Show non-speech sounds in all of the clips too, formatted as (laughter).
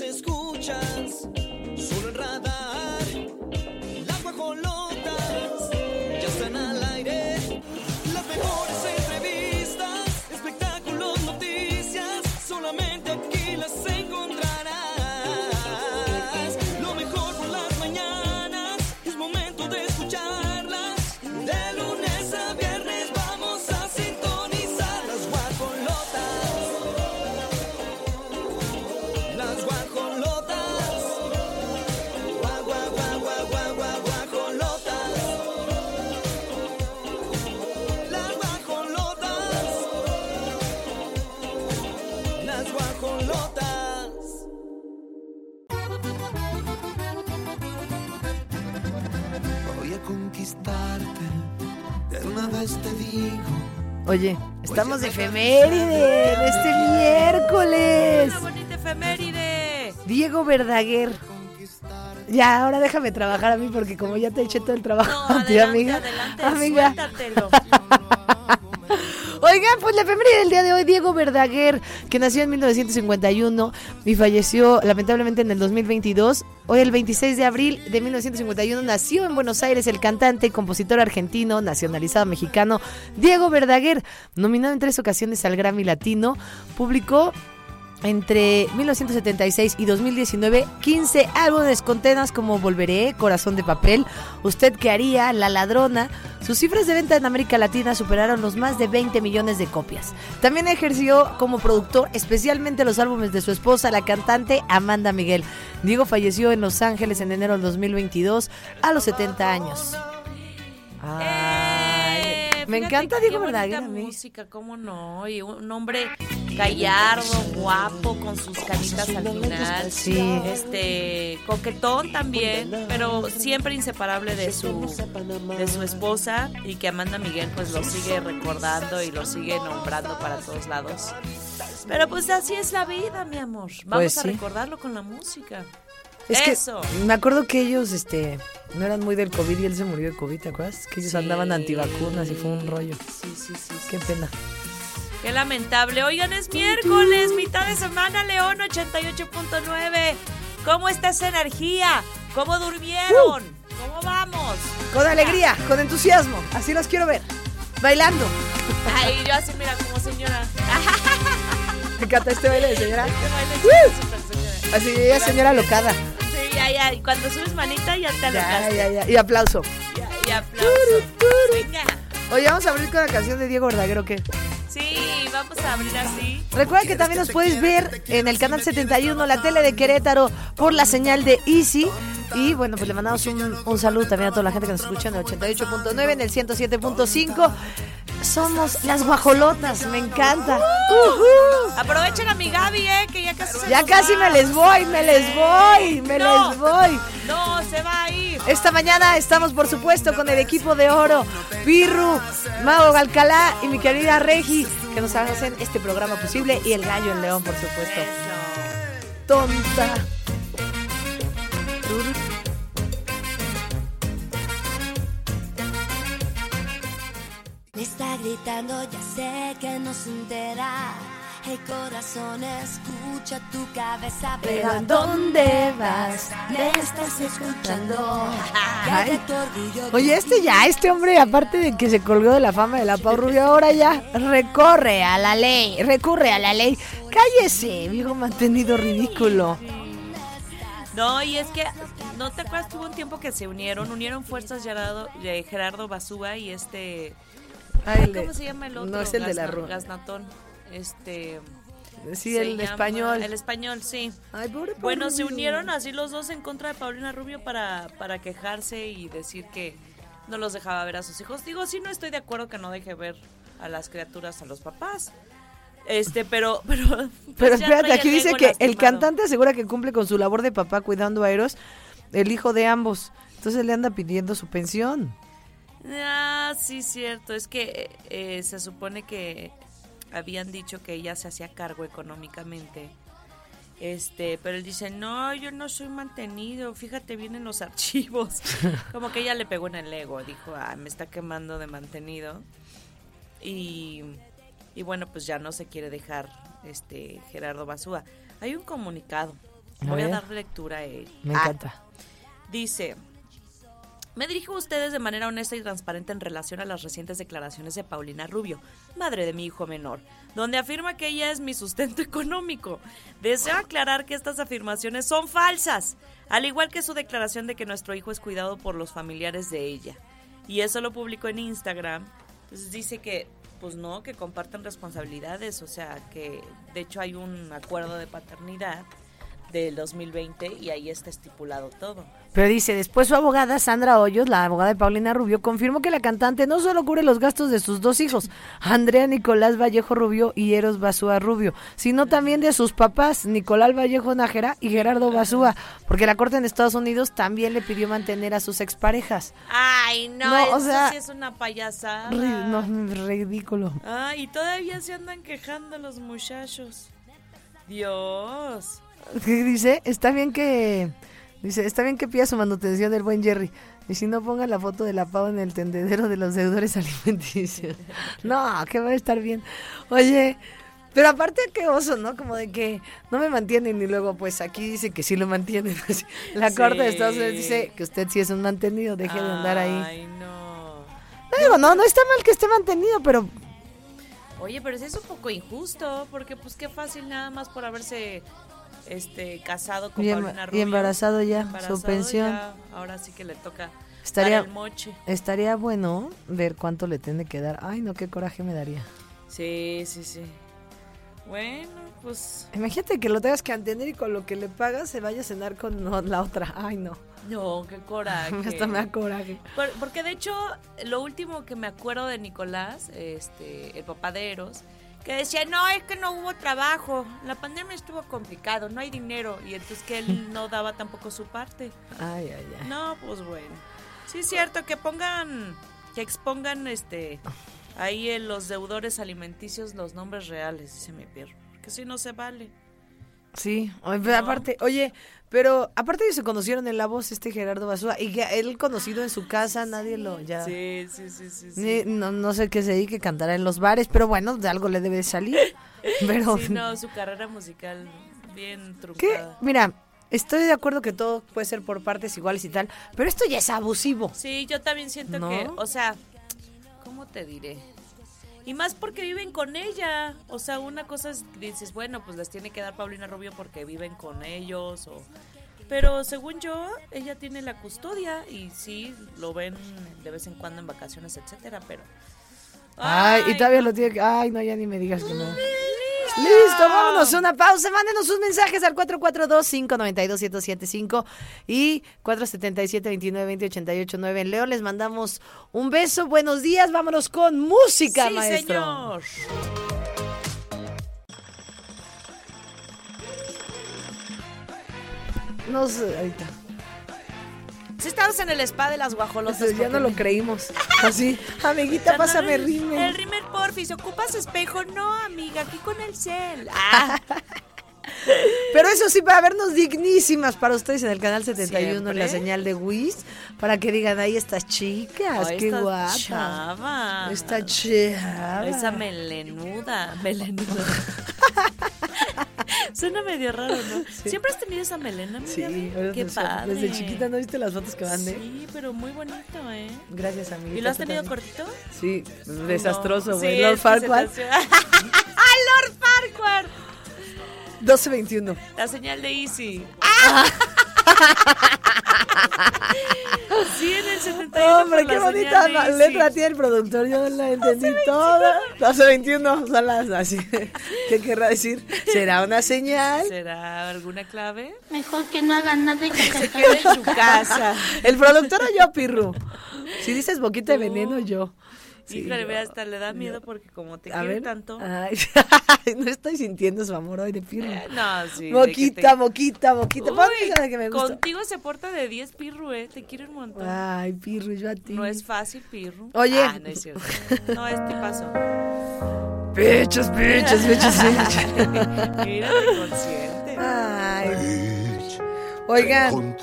las escuchas, Oye, estamos de efeméride de este miércoles. Una bonita efeméride. Diego Verdaguer. Ya, ahora déjame trabajar a mí porque como ya te eché todo el trabajo No, a ti, adelante, amiga. adelante, amiga. suéltatelo. Pues la efeméride del día de hoy, Diego Verdaguer, que nació en 1951 y falleció lamentablemente en el 2022. Hoy, el 26 de abril de 1951, nació en Buenos Aires el cantante y compositor argentino, nacionalizado mexicano, Diego Verdaguer, nominado en tres ocasiones al Grammy Latino, publicó entre 1976 y 2019 15 álbumes con temas como Volveré, Corazón de Papel, Usted qué haría, La Ladrona. Sus cifras de venta en América Latina superaron los más de 20 millones de copias. También ejerció como productor especialmente los álbumes de su esposa, la cantante Amanda Miguel. Diego falleció en Los Ángeles en enero del 2022 a los 70 años. Ay, Eh, me encanta Diego Verdaguer música, cómo no. Y un hombre gallardo, guapo, con sus canitas al final. Sí. Este, coquetón también, pero siempre inseparable de su, de su esposa y que Amanda Miguel pues lo sigue recordando y lo sigue nombrando para todos lados. Pero pues así es la vida, mi amor. Vamos Pues a sí. recordarlo con la música. Es que Eso. me acuerdo que ellos este no eran muy del COVID y él se murió de COVID, ¿te acuerdas? Que ellos Sí. andaban antivacunas y fue un rollo. Sí, sí, sí. sí. Qué pena. Qué lamentable. Oigan, es miércoles, mitad de semana, León 88.9. ¿Cómo está esa energía? ¿Cómo durmieron? ¿Cómo vamos? Con alegría, con entusiasmo, así los quiero ver. Bailando. Ay, yo así, mira, como señora. (laughs) Me encanta este baile de señora. Este baile es súper señora. Así ella señora locada. Sí, ya, ya. Y cuando subes manita, ya te Ya, alocaste. ya, ya. Y aplauso. Ya, y aplauso. Venga. Oye, vamos a abrir con la canción de Diego Verdaguer, ¿o qué? Sí, vamos a abrir así. Recuerda que también nos puedes ver en el canal 71, la tele de Querétaro, por la señal de Easy. Y bueno, pues le mandamos un, un saludo también a toda la gente que nos escucha en el 88.9, en el 107.5. Somos las guajolotas, me encanta. Ujú. Aprovechen a mi Gaby, ¿eh? Que ya casi se Ya nos casi va. me les voy, me les voy, me No. les voy. No, se va a ir. Esta mañana estamos, por supuesto, con el equipo de oro, Pirru, Mago Galcalá y mi querida Regi, que nos hacen este programa posible, y el gallo en León, por supuesto. Eso. Tonta. Me está gritando, ya sé que no se entera. El corazón escucha tu cabeza, pero ¿a dónde vas? Me estás escuchando. Ay. Oye, este ya, este hombre, aparte de que se colgó de la fama de la Pau Rubio, ahora ya recorre a la ley, recurre a la ley. Cállese, viejo mantenido ridículo. No, y es que, ¿no te acuerdas que hubo un tiempo que se unieron? Unieron fuerzas Gerardo, Gerardo Basúa y este... Ay, ay, le- ¿Cómo se llama el otro? No es el de la rua. Este... Sí, el llama- español. El español, sí. Ay, pobre Pau Bueno, se unieron así los dos en contra de Paulina Rubio para, para quejarse y decir que no los dejaba ver a sus hijos. Digo, sí, no estoy de acuerdo que no deje ver a las criaturas a los papás. Este, pero... (laughs) Pero, pues Pero espérate, aquí dice que el cantante asegura que cumple con su labor de papá cuidando a Eros, el hijo de ambos. Entonces le anda pidiendo su pensión. Ah, sí, cierto. Es que eh, se supone que habían dicho que ella se hacía cargo económicamente. Este, pero él dice, no, yo no soy mantenido, fíjate bien en los (laughs) archivos. Como que ella le pegó en el ego, dijo, ah, me está quemando de mantenido. Y, y bueno, pues ya no se quiere dejar este Gerardo Basúa. Hay un comunicado Voy a, dar lectura a él. Me Ah, encanta. Dice, me dirijo a ustedes de manera honesta y transparente en relación a las recientes declaraciones de Paulina Rubio, madre de mi hijo menor, donde afirma que ella es mi sustento (laughs) económico. Deseo aclarar que estas afirmaciones son falsas, al igual que su declaración de que nuestro hijo es cuidado por los familiares de ella. Y eso lo publicó en Instagram. Entonces dice que, pues no, que comparten responsabilidades, o sea, que de hecho hay un acuerdo de paternidad del 2020 y ahí está estipulado todo. Pero dice, después su abogada, Sandra Hoyos, la abogada de Paulina Rubio, confirmó que la cantante no solo cubre los gastos de sus dos hijos, Andrea Nicolás Vallejo Rubio y Eros Basúa Rubio, sino también de sus papás, Nicolás Vallejo Nájera y Gerardo Basúa, porque la corte en Estados Unidos también le pidió mantener a sus exparejas. Ay, no, No, o eso sea, sí es una payasada. Ri- No, ridículo. Ah, y todavía se andan quejando los muchachos. Dios. ¿Qué dice? Está bien que... Dice, está bien que pida su manutención del buen Jerry. Y si no, ponga la foto de la pava en el tendedero de los deudores (laughs) alimenticios. No, que va a estar bien. Oye, pero aparte qué oso, ¿no? Como de que no me mantienen y luego pues aquí dice que sí lo mantienen. (laughs) La Sí. corte de Estados Unidos dice que usted sí es un mantenido, deje de andar ahí. Ay, no. No digo, no, no está mal que esté mantenido, pero Oye, pero sí es un poco injusto, porque pues qué fácil nada más por haberse este casado con Y Paulina y Rubio. embarazado ya, su pensión. ya, ahora sí que le toca Estaría- dar el moche. estaría bueno ver cuánto le tiene que dar. Ay, no, qué coraje me daría. Sí, sí, sí. Bueno, pues Imagínate que lo tengas que mantener y con lo que le pagas se vaya a cenar con la otra. Ay, no. no, qué coraje. (laughs) Hasta me da coraje. Por- porque de hecho, lo último que me acuerdo de Nicolás, este, el papá de Eros, que decía, no, es que no hubo trabajo, la pandemia estuvo complicado, no hay dinero, y entonces que él (laughs) no daba tampoco su parte. Ay, ay, ay. No, pues bueno. Sí es cierto, que pongan, que expongan este, ahí en los deudores alimenticios los nombres reales, dice mi perro, porque si no se vale. Sí, No. aparte, oye, pero aparte ellos se conocieron en la voz este Gerardo Basúa y que él conocido en su casa, nadie lo ya. Sí, sí, sí, sí. sí. Ni- no, no sé qué se dedique, cantará en los bares, pero bueno, de algo le debe de salir. (laughs) Pero Sí, no, su carrera musical bien ¿Qué? truncada. Mira, estoy de acuerdo que todo puede ser por partes iguales y tal, pero esto ya es abusivo. Sí, yo también siento ¿No? que, o sea, ¿cómo te diré? Y más porque viven con ella. O sea, una cosa es, dices, bueno, pues les tiene que dar Paulina Rubio porque viven con ellos. O... Pero según yo, ella tiene la custodia y sí, lo ven de vez en cuando en vacaciones, etcétera, pero... Ay, y todavía lo tiene que. Ay, no, ya ni me digas que no. Listo, vámonos a una pausa. Mándenos sus mensajes al 442-592-1075 y 477-2920-889. En Leo les mandamos un beso. Buenos días. Vámonos con música, sí, maestro. señor. No sé, ahorita. Si estamos en el spa de las guajolotas. ya no lo creímos. (laughs) Así, amiguita, pásame el, rímel. El rímel, porfis. ¿Ocupas espejo? No, amiga, aquí con el cel. Ah, (laughs) Pero eso sí, para vernos dignísimas para ustedes en el canal 71 en la Siempre. señal de Wiz, para que digan, ahí estas chicas, ay, qué esta guapa. chava. Esta chava. Esa melenuda. Melenuda. (laughs) Suena medio raro, ¿no? ¿Siempre has tenido esa melena, amiga? Sí, Qué desde- padre. Desde chiquita, ¿no viste las fotos que mandé? Sí, pero muy bonito, ¿eh? Gracias, amiguita. ¿Y lo has tenido cortito? Sí, desastroso, güey. Sí, Lord ¡Ah, (laughs) Lord Farquaad! 1221. La señal de Easy. (laughs) sí, en el 71. Hombre, qué bonita Easy. letra tiene el productor. Yo la (laughs) entendí toda. 1221 son las así. ¿Qué querrá decir? ¿Será una señal? ¿Será alguna clave? Mejor que no hagan nada y que se Queda en su casa. El productor o yo, Pirru. Si dices boquita de veneno, yo. Sí, Híjole, yo. ve, hasta le da miedo porque como te quiere ver. tanto. Ay, (laughs) no estoy sintiendo su amor hoy de Pirru. Eh, No, sí. Boquita, te-. Uy, esa de que me gusta. Contigo se porta de 10 pirru, eh. Te quiere un montón. Ay, Pirru, yo a ti. No es fácil, pirru. Oye. Ah, no es cierto. No, es tipazo. Pechos, pechos, pechos, (laughs) pechos. Mírate consciente. Ay. Oigan,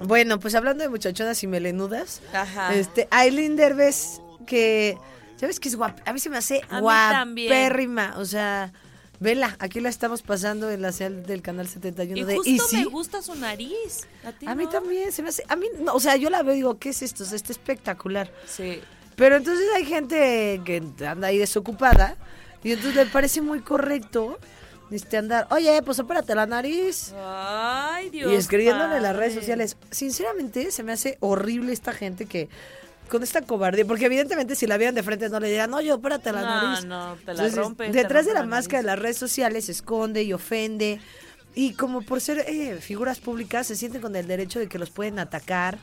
bueno, pues hablando de muchachonas y melenudas, Ajá. este, Aileen Derbez, que, ¿sabes qué es? A mí se me hace A guapérrima, o sea, Vela, aquí la estamos pasando en la señal del canal 71 Y de justo Easy. me gusta su nariz. A, ti A mí no? también, se me hace, a mí, no, o sea, yo la veo y digo, ¿qué es esto? O sea, está espectacular. Sí. Pero entonces hay gente que anda ahí desocupada y entonces le parece muy correcto este andar, oye, pues opérate la nariz. Ay, Dios. y escribiéndole en las redes sociales. Sinceramente, se me hace horrible esta gente que con esta cobardía, porque evidentemente si la vieran de frente no le dirán, oye, opérate la No, nariz. no, te la Entonces, te Detrás de la, la máscara de las redes sociales se esconde y ofende. Y como por ser eh, figuras públicas, se sienten con el derecho de que los pueden atacar.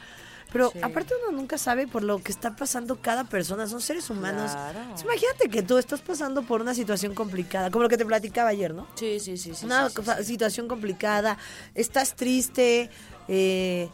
Pero Sí. aparte uno nunca sabe por lo que está pasando cada persona, son seres humanos. Claro. Entonces, imagínate que tú estás pasando por una situación complicada, como lo que te platicaba ayer, ¿no? Sí, sí, sí. sí, una sí, situación complicada, estás triste eh,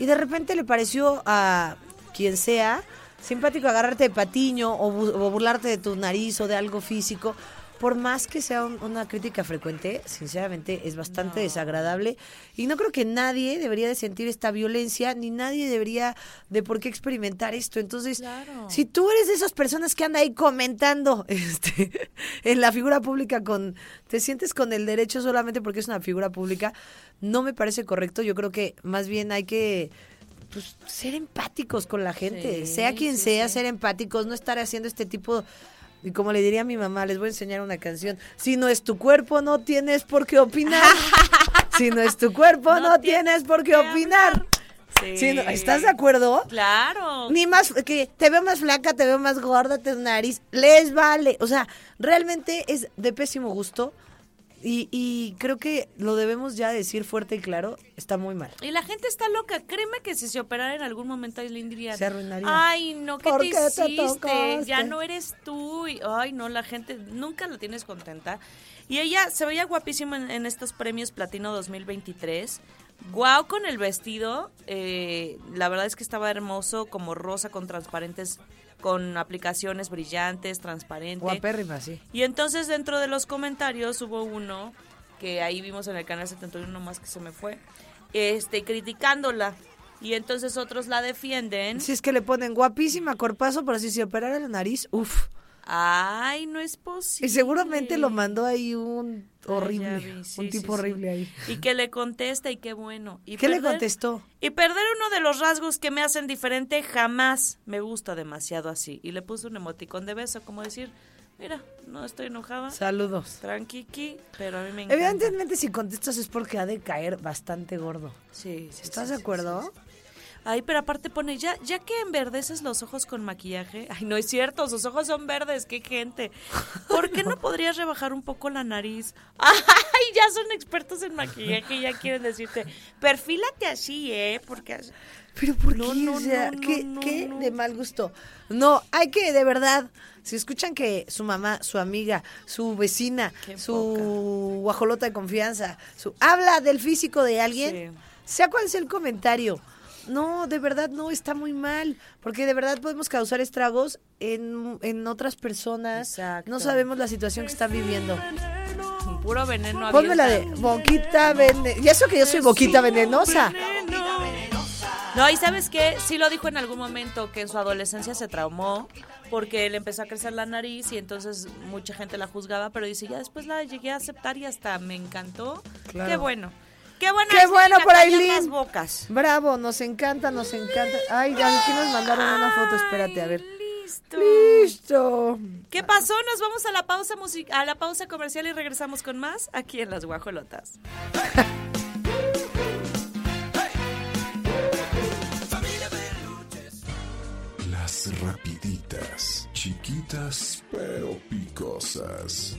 y de repente le pareció a quien sea simpático agarrarte de patiño o, bu- o burlarte de tu nariz o de algo físico. Por más que sea un- una crítica frecuente, sinceramente es bastante desagradable y no creo que nadie debería de sentir esta violencia ni nadie debería de por qué experimentar esto. Entonces, Claro. si tú eres de esas personas que anda ahí comentando (laughs) este, en la figura pública con te sientes con el derecho solamente porque es una figura pública, no me parece correcto. Yo creo que más bien hay que pues, ser empáticos con la gente, Sí, sea quien sí, sea, sí. ser empáticos, no estar haciendo este tipo y como le diría a mi mamá, les voy a enseñar una canción. Si no es tu cuerpo, no tienes por qué opinar. (laughs) si no es tu cuerpo, no, No tienes por qué opinar. Sí. Sí, no, ¿Estás de acuerdo? Claro. Ni más que te veo más flaca, te veo más gorda, tu nariz, les vale. O sea, realmente es de pésimo gusto y, y creo que lo debemos ya decir fuerte y claro, está muy mal. Y la gente está loca. Créeme que si se operara en algún momento, Aileen diría... Se arruinaría. Ay, no, ¿qué ¿Por te hiciste? ya no eres tú. Y, ay, no, la gente nunca la tienes contenta. Y ella se veía guapísima en, en estos premios Platino 2023. Guau con el vestido. eh, la verdad es que estaba hermoso, como rosa con transparentes, con aplicaciones brillantes, transparente. Guapérrima, sí. Y entonces dentro de los comentarios hubo uno que ahí vimos en el canal 71 más que se me fue, este criticándola. Y entonces otros la defienden. Si es que le ponen guapísima, corpazo, pero si se operara la nariz, uff. Ay, no es posible. Y seguramente lo mandó ahí un Ay, horrible, ya vi, sí, un tipo sí. horrible ahí. Y que le contesta y qué bueno. Y ¿Qué le contestó? Y perder uno de los rasgos que me hacen diferente jamás me gusta demasiado así. Y le puso un emoticón de beso, como decir, mira, no estoy enojada, Saludos. tranquiqui, pero a mí me encanta. Evidentemente si contestas es porque ha de caer bastante gordo. Sí, sí, ¿Estás de sí, acuerdo? Sí, sí. Ay, pero aparte pone, ya, ya que enverdeces los ojos con maquillaje. (laughs) Ay, no es cierto, sus ojos son verdes, qué gente. ¿Por qué (laughs) no podrías rebajar un poco la nariz? (laughs) Ay, ya son expertos en maquillaje y ya quieren decirte, perfílate así, ¿eh? Porque Pero ¿por No, qué? no, O sea, no, ¿qué, no, qué no. de mal gusto? No, hay que, de verdad, si escuchan que su mamá, su amiga, su vecina, Qué su guajolota de confianza, su habla del físico de alguien, sea cual sea el comentario. No, de verdad no, está muy mal, porque de verdad podemos causar estragos en, en otras personas. Exacto. No sabemos la situación que están viviendo. Puro veneno Ponme la de boquita venenosa. Y eso que yo soy boquita venenosa. No, y sabes qué, sí lo dijo en algún momento que en su adolescencia se traumó porque le empezó a crecer la nariz y entonces mucha gente la juzgaba, pero dice, ya después la llegué a aceptar y hasta me encantó. Claro. Qué bueno. Qué bueno. Qué bueno por las bocas. Bravo, nos encanta, nos encanta. Ay, aquí nos mandaron una foto, espérate, a ver. Listo. Listo. ¿Qué pasó? Nos vamos a la pausa music a la pausa comercial y regresamos con más aquí en Las Guajolotas. Las rapiditas, chiquitas pero picosas.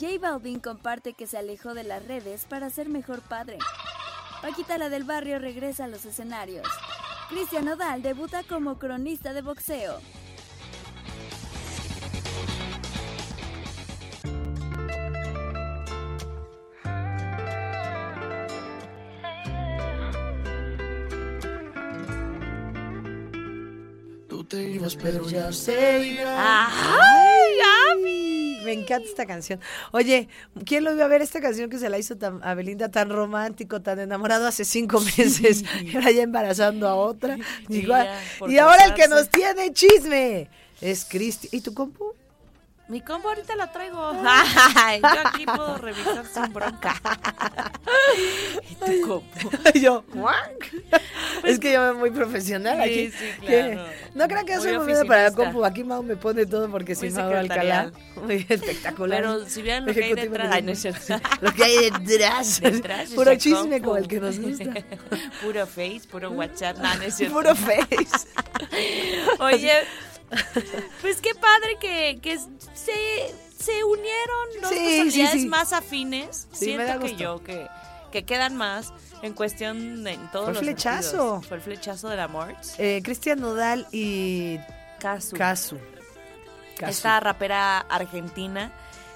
J Balvin comparte que se alejó de las redes para ser mejor padre. Paquita la del barrio regresa a los escenarios. Cristian Nodal debuta como cronista de boxeo. Tú te ibas, Pero ya se irá. ¡Ay, Ami! Me encanta esta canción. Oye, ¿quién lo iba a ver esta canción que se la hizo tan, a Belinda tan romántico, tan enamorado hace cinco meses? (laughs) Y ahora ya embarazando a otra. Sí, Igual. ya, y ahora el que nos tiene chisme es Cristi. ¿Y tu compu? Mi combo ahorita la traigo. (laughs) (laughs) Ay, yo aquí puedo revisar sin bronca. (laughs) ¿Y tu combo? yo, es que yo muy profesional Sí, aquí. sí, claro. No crean que yo soy Muy para la compu. Aquí Mau me pone todo porque si Mau Alcalá. Muy espectacular. Pero si vieran lo que hay detrás. Ay, no es directiva. cierto. Lo que hay detrás. Detrás de Puro chisme compu. como el que nos gusta. puro Face, puro WhatsApp. No, no es cierto. Puro face. Oye, (laughs) pues qué padre que, que se, se unieron dos personalidades sí, sí. más afines. Siento que yo, que, que quedan más en cuestión de en todos Fue los flechazo. sentidos. Fue el flechazo del amor. Eh, Cristian Nodal y. Casu. Casu. Esta rapera argentina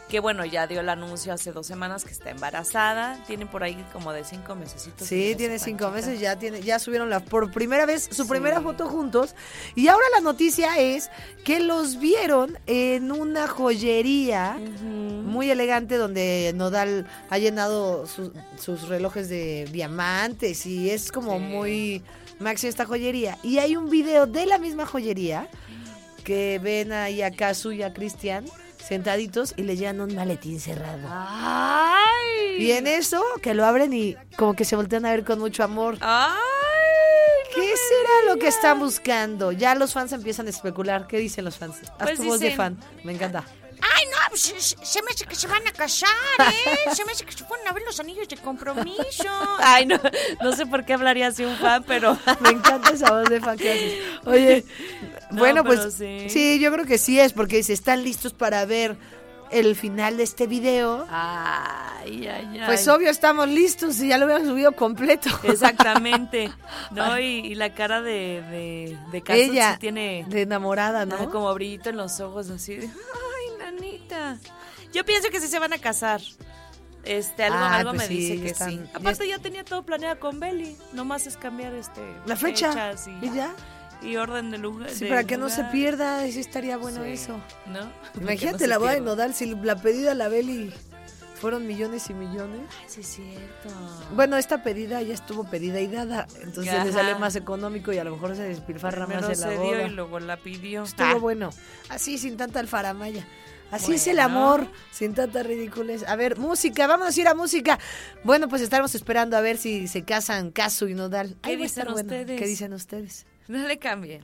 que bueno, ya dio el anuncio hace dos semanas que está embarazada. Tiene por ahí como de cinco mesecitos. Sí, tiene cinco panchita. meses, ya tiene, ya subieron la, por primera vez su Sí. primera foto juntos. Y ahora la noticia es que los vieron en una joyería muy elegante donde Nodal ha llenado su- sus relojes de diamantes y es como Sí. muy maxi esta joyería. Y hay un video de la misma joyería que ven ahí a Casu y a Cristian sentaditos y le llevan un maletín cerrado. ¡Ay! Y en eso, que lo abren y como que se voltean a ver con mucho amor. ¡Ay! ¿Qué será lo que están buscando? Ya los fans empiezan a especular. ¿Qué dicen los fans? Haz Pues tu voz de fan. Me encanta. Ay, no, pues, se, se me hace que se van a casar, ¿eh? Se me hace que se ponen a ver los anillos de compromiso. (laughs) Ay, no, no sé por qué hablaría así un fan, pero (laughs) Me encanta esa voz de fan que haces. Oye, No, bueno, pues sí. sí. yo creo que sí es, porque dice, ¿están listos para ver el final de este video? Ay, ay, ay. Pues obvio estamos listos y ya lo hubieran subido completo. (laughs) Exactamente. No, y, y la cara de, de, de Ella, sí tiene de enamorada, ¿no? como brillito en los ojos, así de, ay, nanita. Yo pienso que sí se van a casar. Este, algo, Ah, algo pues me sí, dice ya que están- sí. ya Aparte ya tenía todo planeado con Belly. Nomás es cambiar este La fecha. fechas y, Y ya. Y orden de lugar. Sí, de para que no se pierda, sí estaría bueno Sí. eso. ¿No? Imagínate no la boda de. Nodal, si la pedida a la Beli fueron millones y millones. Ay, sí es cierto. Bueno, esta pedida ya estuvo pedida y dada, entonces le Ajá. sale más económico y a lo mejor se despilfarra Primero más en la se boda. dio y luego la pidió. Estuvo Ah, bueno. Así, sin tanta alfaramaya. Así es el amor, sin tanta ridiculez. A ver, música, vamos a ir a música. Bueno, pues estaremos esperando a ver si se casan Casu y Nodal. ¿Qué Ahí va a dicen bueno. ustedes? ¿Qué dicen ustedes? No le cambien.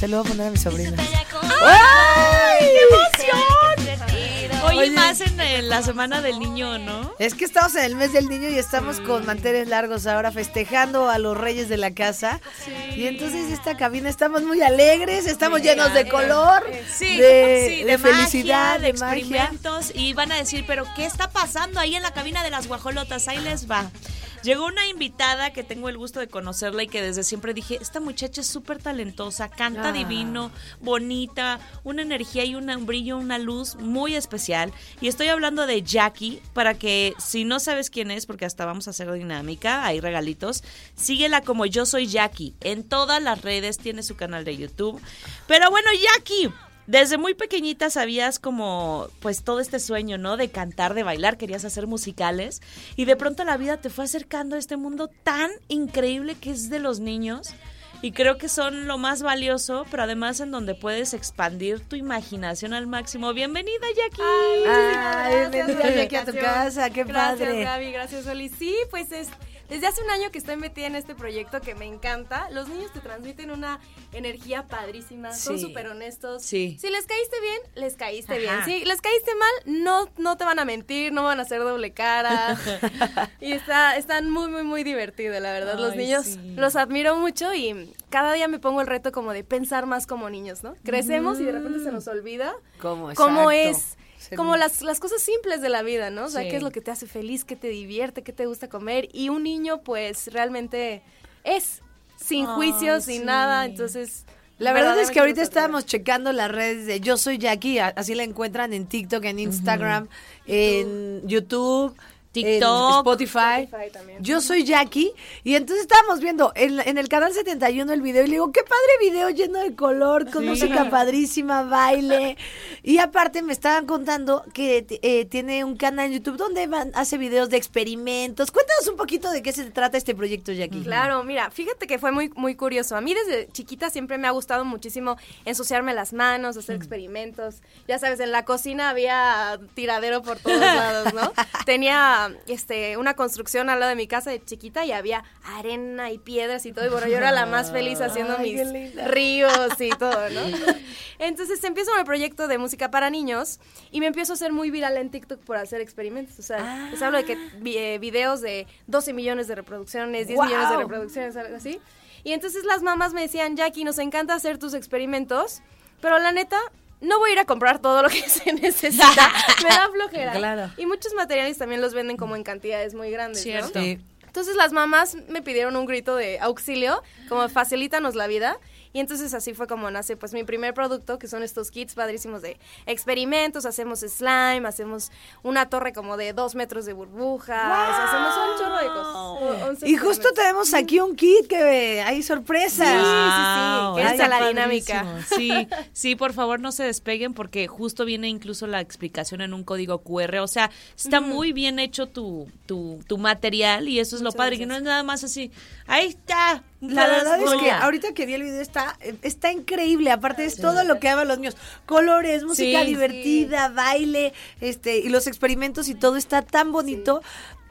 Se lo voy a poner a mi sobrina. ¡Ay, qué emoción! Oye, Oye. más en eh, la semana del niño, ¿no? Es que estamos en el mes del niño y estamos con manteles largos ahora festejando a los reyes de la casa. Y entonces esta cabina estamos muy alegres, estamos llenos de color, Sí, de, sí, de de, felicidad, magia, de, de magia. experimentos. Y van a decir, ¿pero qué está pasando ahí en la cabina de las guajolotas? Ahí les va. Llegó una invitada que tengo el gusto de conocerla y que desde siempre dije, esta muchacha es súper talentosa, canta Ah. divino, bonita, una energía y una- un brillo, una luz muy especial. Y estoy hablando de Jackie, para que si no sabes quién es, porque hasta vamos a hacer dinámica, hay regalitos, síguela como yo soy Jackie. En todas las redes tiene su canal de YouTube. Pero bueno, Jackie, desde muy pequeñita sabías como, pues todo este sueño, ¿no? De cantar, de bailar, querías hacer musicales y de pronto la vida te fue acercando a este mundo tan increíble que es de los niños y creo que son lo más valioso, pero además en donde puedes expandir tu imaginación al máximo. Bienvenida, Jackie. Ay, bienvenida Jackie a tu casa, qué Gracias, padre. Gaby, gracias, Oli. Sí, pues es desde hace un año que estoy metida en este proyecto que me encanta. Los niños te transmiten una energía padrísima, son súper honestos. Sí. Si les caíste bien, les caíste Ajá. bien. Si les caíste mal, no, no te van a mentir, no van a hacer doble cara. (laughs) y está, están muy, muy, muy divertidos, la verdad. Los niños sí. los admiro mucho y cada día me pongo el reto como de pensar más como niños, ¿no? Crecemos y de repente se nos olvida ¿Cómo, es, Como las, las cosas simples de la vida, ¿no? O sea, Sí. qué es lo que te hace feliz, qué te divierte, qué te gusta comer. Y un niño, pues, realmente es sin juicios, sí. sin nada. Entonces, La verdad es que ahorita estábamos checando las redes de Yo Soy Jackie, así la encuentran en TikTok, en Instagram, en YouTube, TikTok. Spotify. Spotify también. Yo soy Jackie y entonces estábamos viendo en, en el canal 71 el video y le digo, qué padre video lleno de color, con música padrísima, baile. Y aparte me estaban contando que eh, tiene un canal en YouTube donde van, hace videos de experimentos. Cuéntanos un poquito de qué se trata este proyecto, Jackie. Claro, mira, fíjate que fue muy, muy curioso. A mí desde chiquita siempre me ha gustado muchísimo ensuciarme las manos, hacer experimentos. Ya sabes, en la cocina había tiradero por todos (laughs) lados, ¿no? Tenía este, una construcción al lado de mi casa de chiquita y había arena y piedras y todo. Y bueno, yo era la más feliz haciendo Ay, mis ríos y todo, ¿no? (laughs) Entonces empiezo con el proyecto de música para niños y me empiezo a hacer muy viral en TikTok por hacer experimentos. O sea, les hablo de que vi- eh, videos de 12 millones de reproducciones, 10 millones de reproducciones, algo así. Y entonces las mamás me decían, Jackie, nos encanta hacer tus experimentos, pero la neta, no voy a ir a comprar todo lo que (laughs) se necesita. (laughs) me da flojera. Claro. Y muchos materiales también los venden como en cantidades muy grandes, ¿no? Cierto. Sí. Entonces las mamás me pidieron un grito de auxilio, como facilítanos la vida. Y entonces así fue como nace pues mi primer producto, que son estos kits padrísimos de experimentos, hacemos slime, hacemos una torre como de dos metros de burbujas, hacemos un chorro de cosas. O- Y justo tenemos aquí un kit que hay sorpresas. Wow, que esa está es la dinámica. Sí, sí, por favor no se despeguen porque justo viene incluso la explicación en un código QR. O sea, está muy bien hecho tu, tu, tu material y eso es lo padre, que no es nada más así. Ahí está. La verdad es que ahorita que vi el video está, está increíble. Aparte es todo lo que aman los niños. Colores, música Sí. divertida, baile, este, y los experimentos y todo está tan bonito.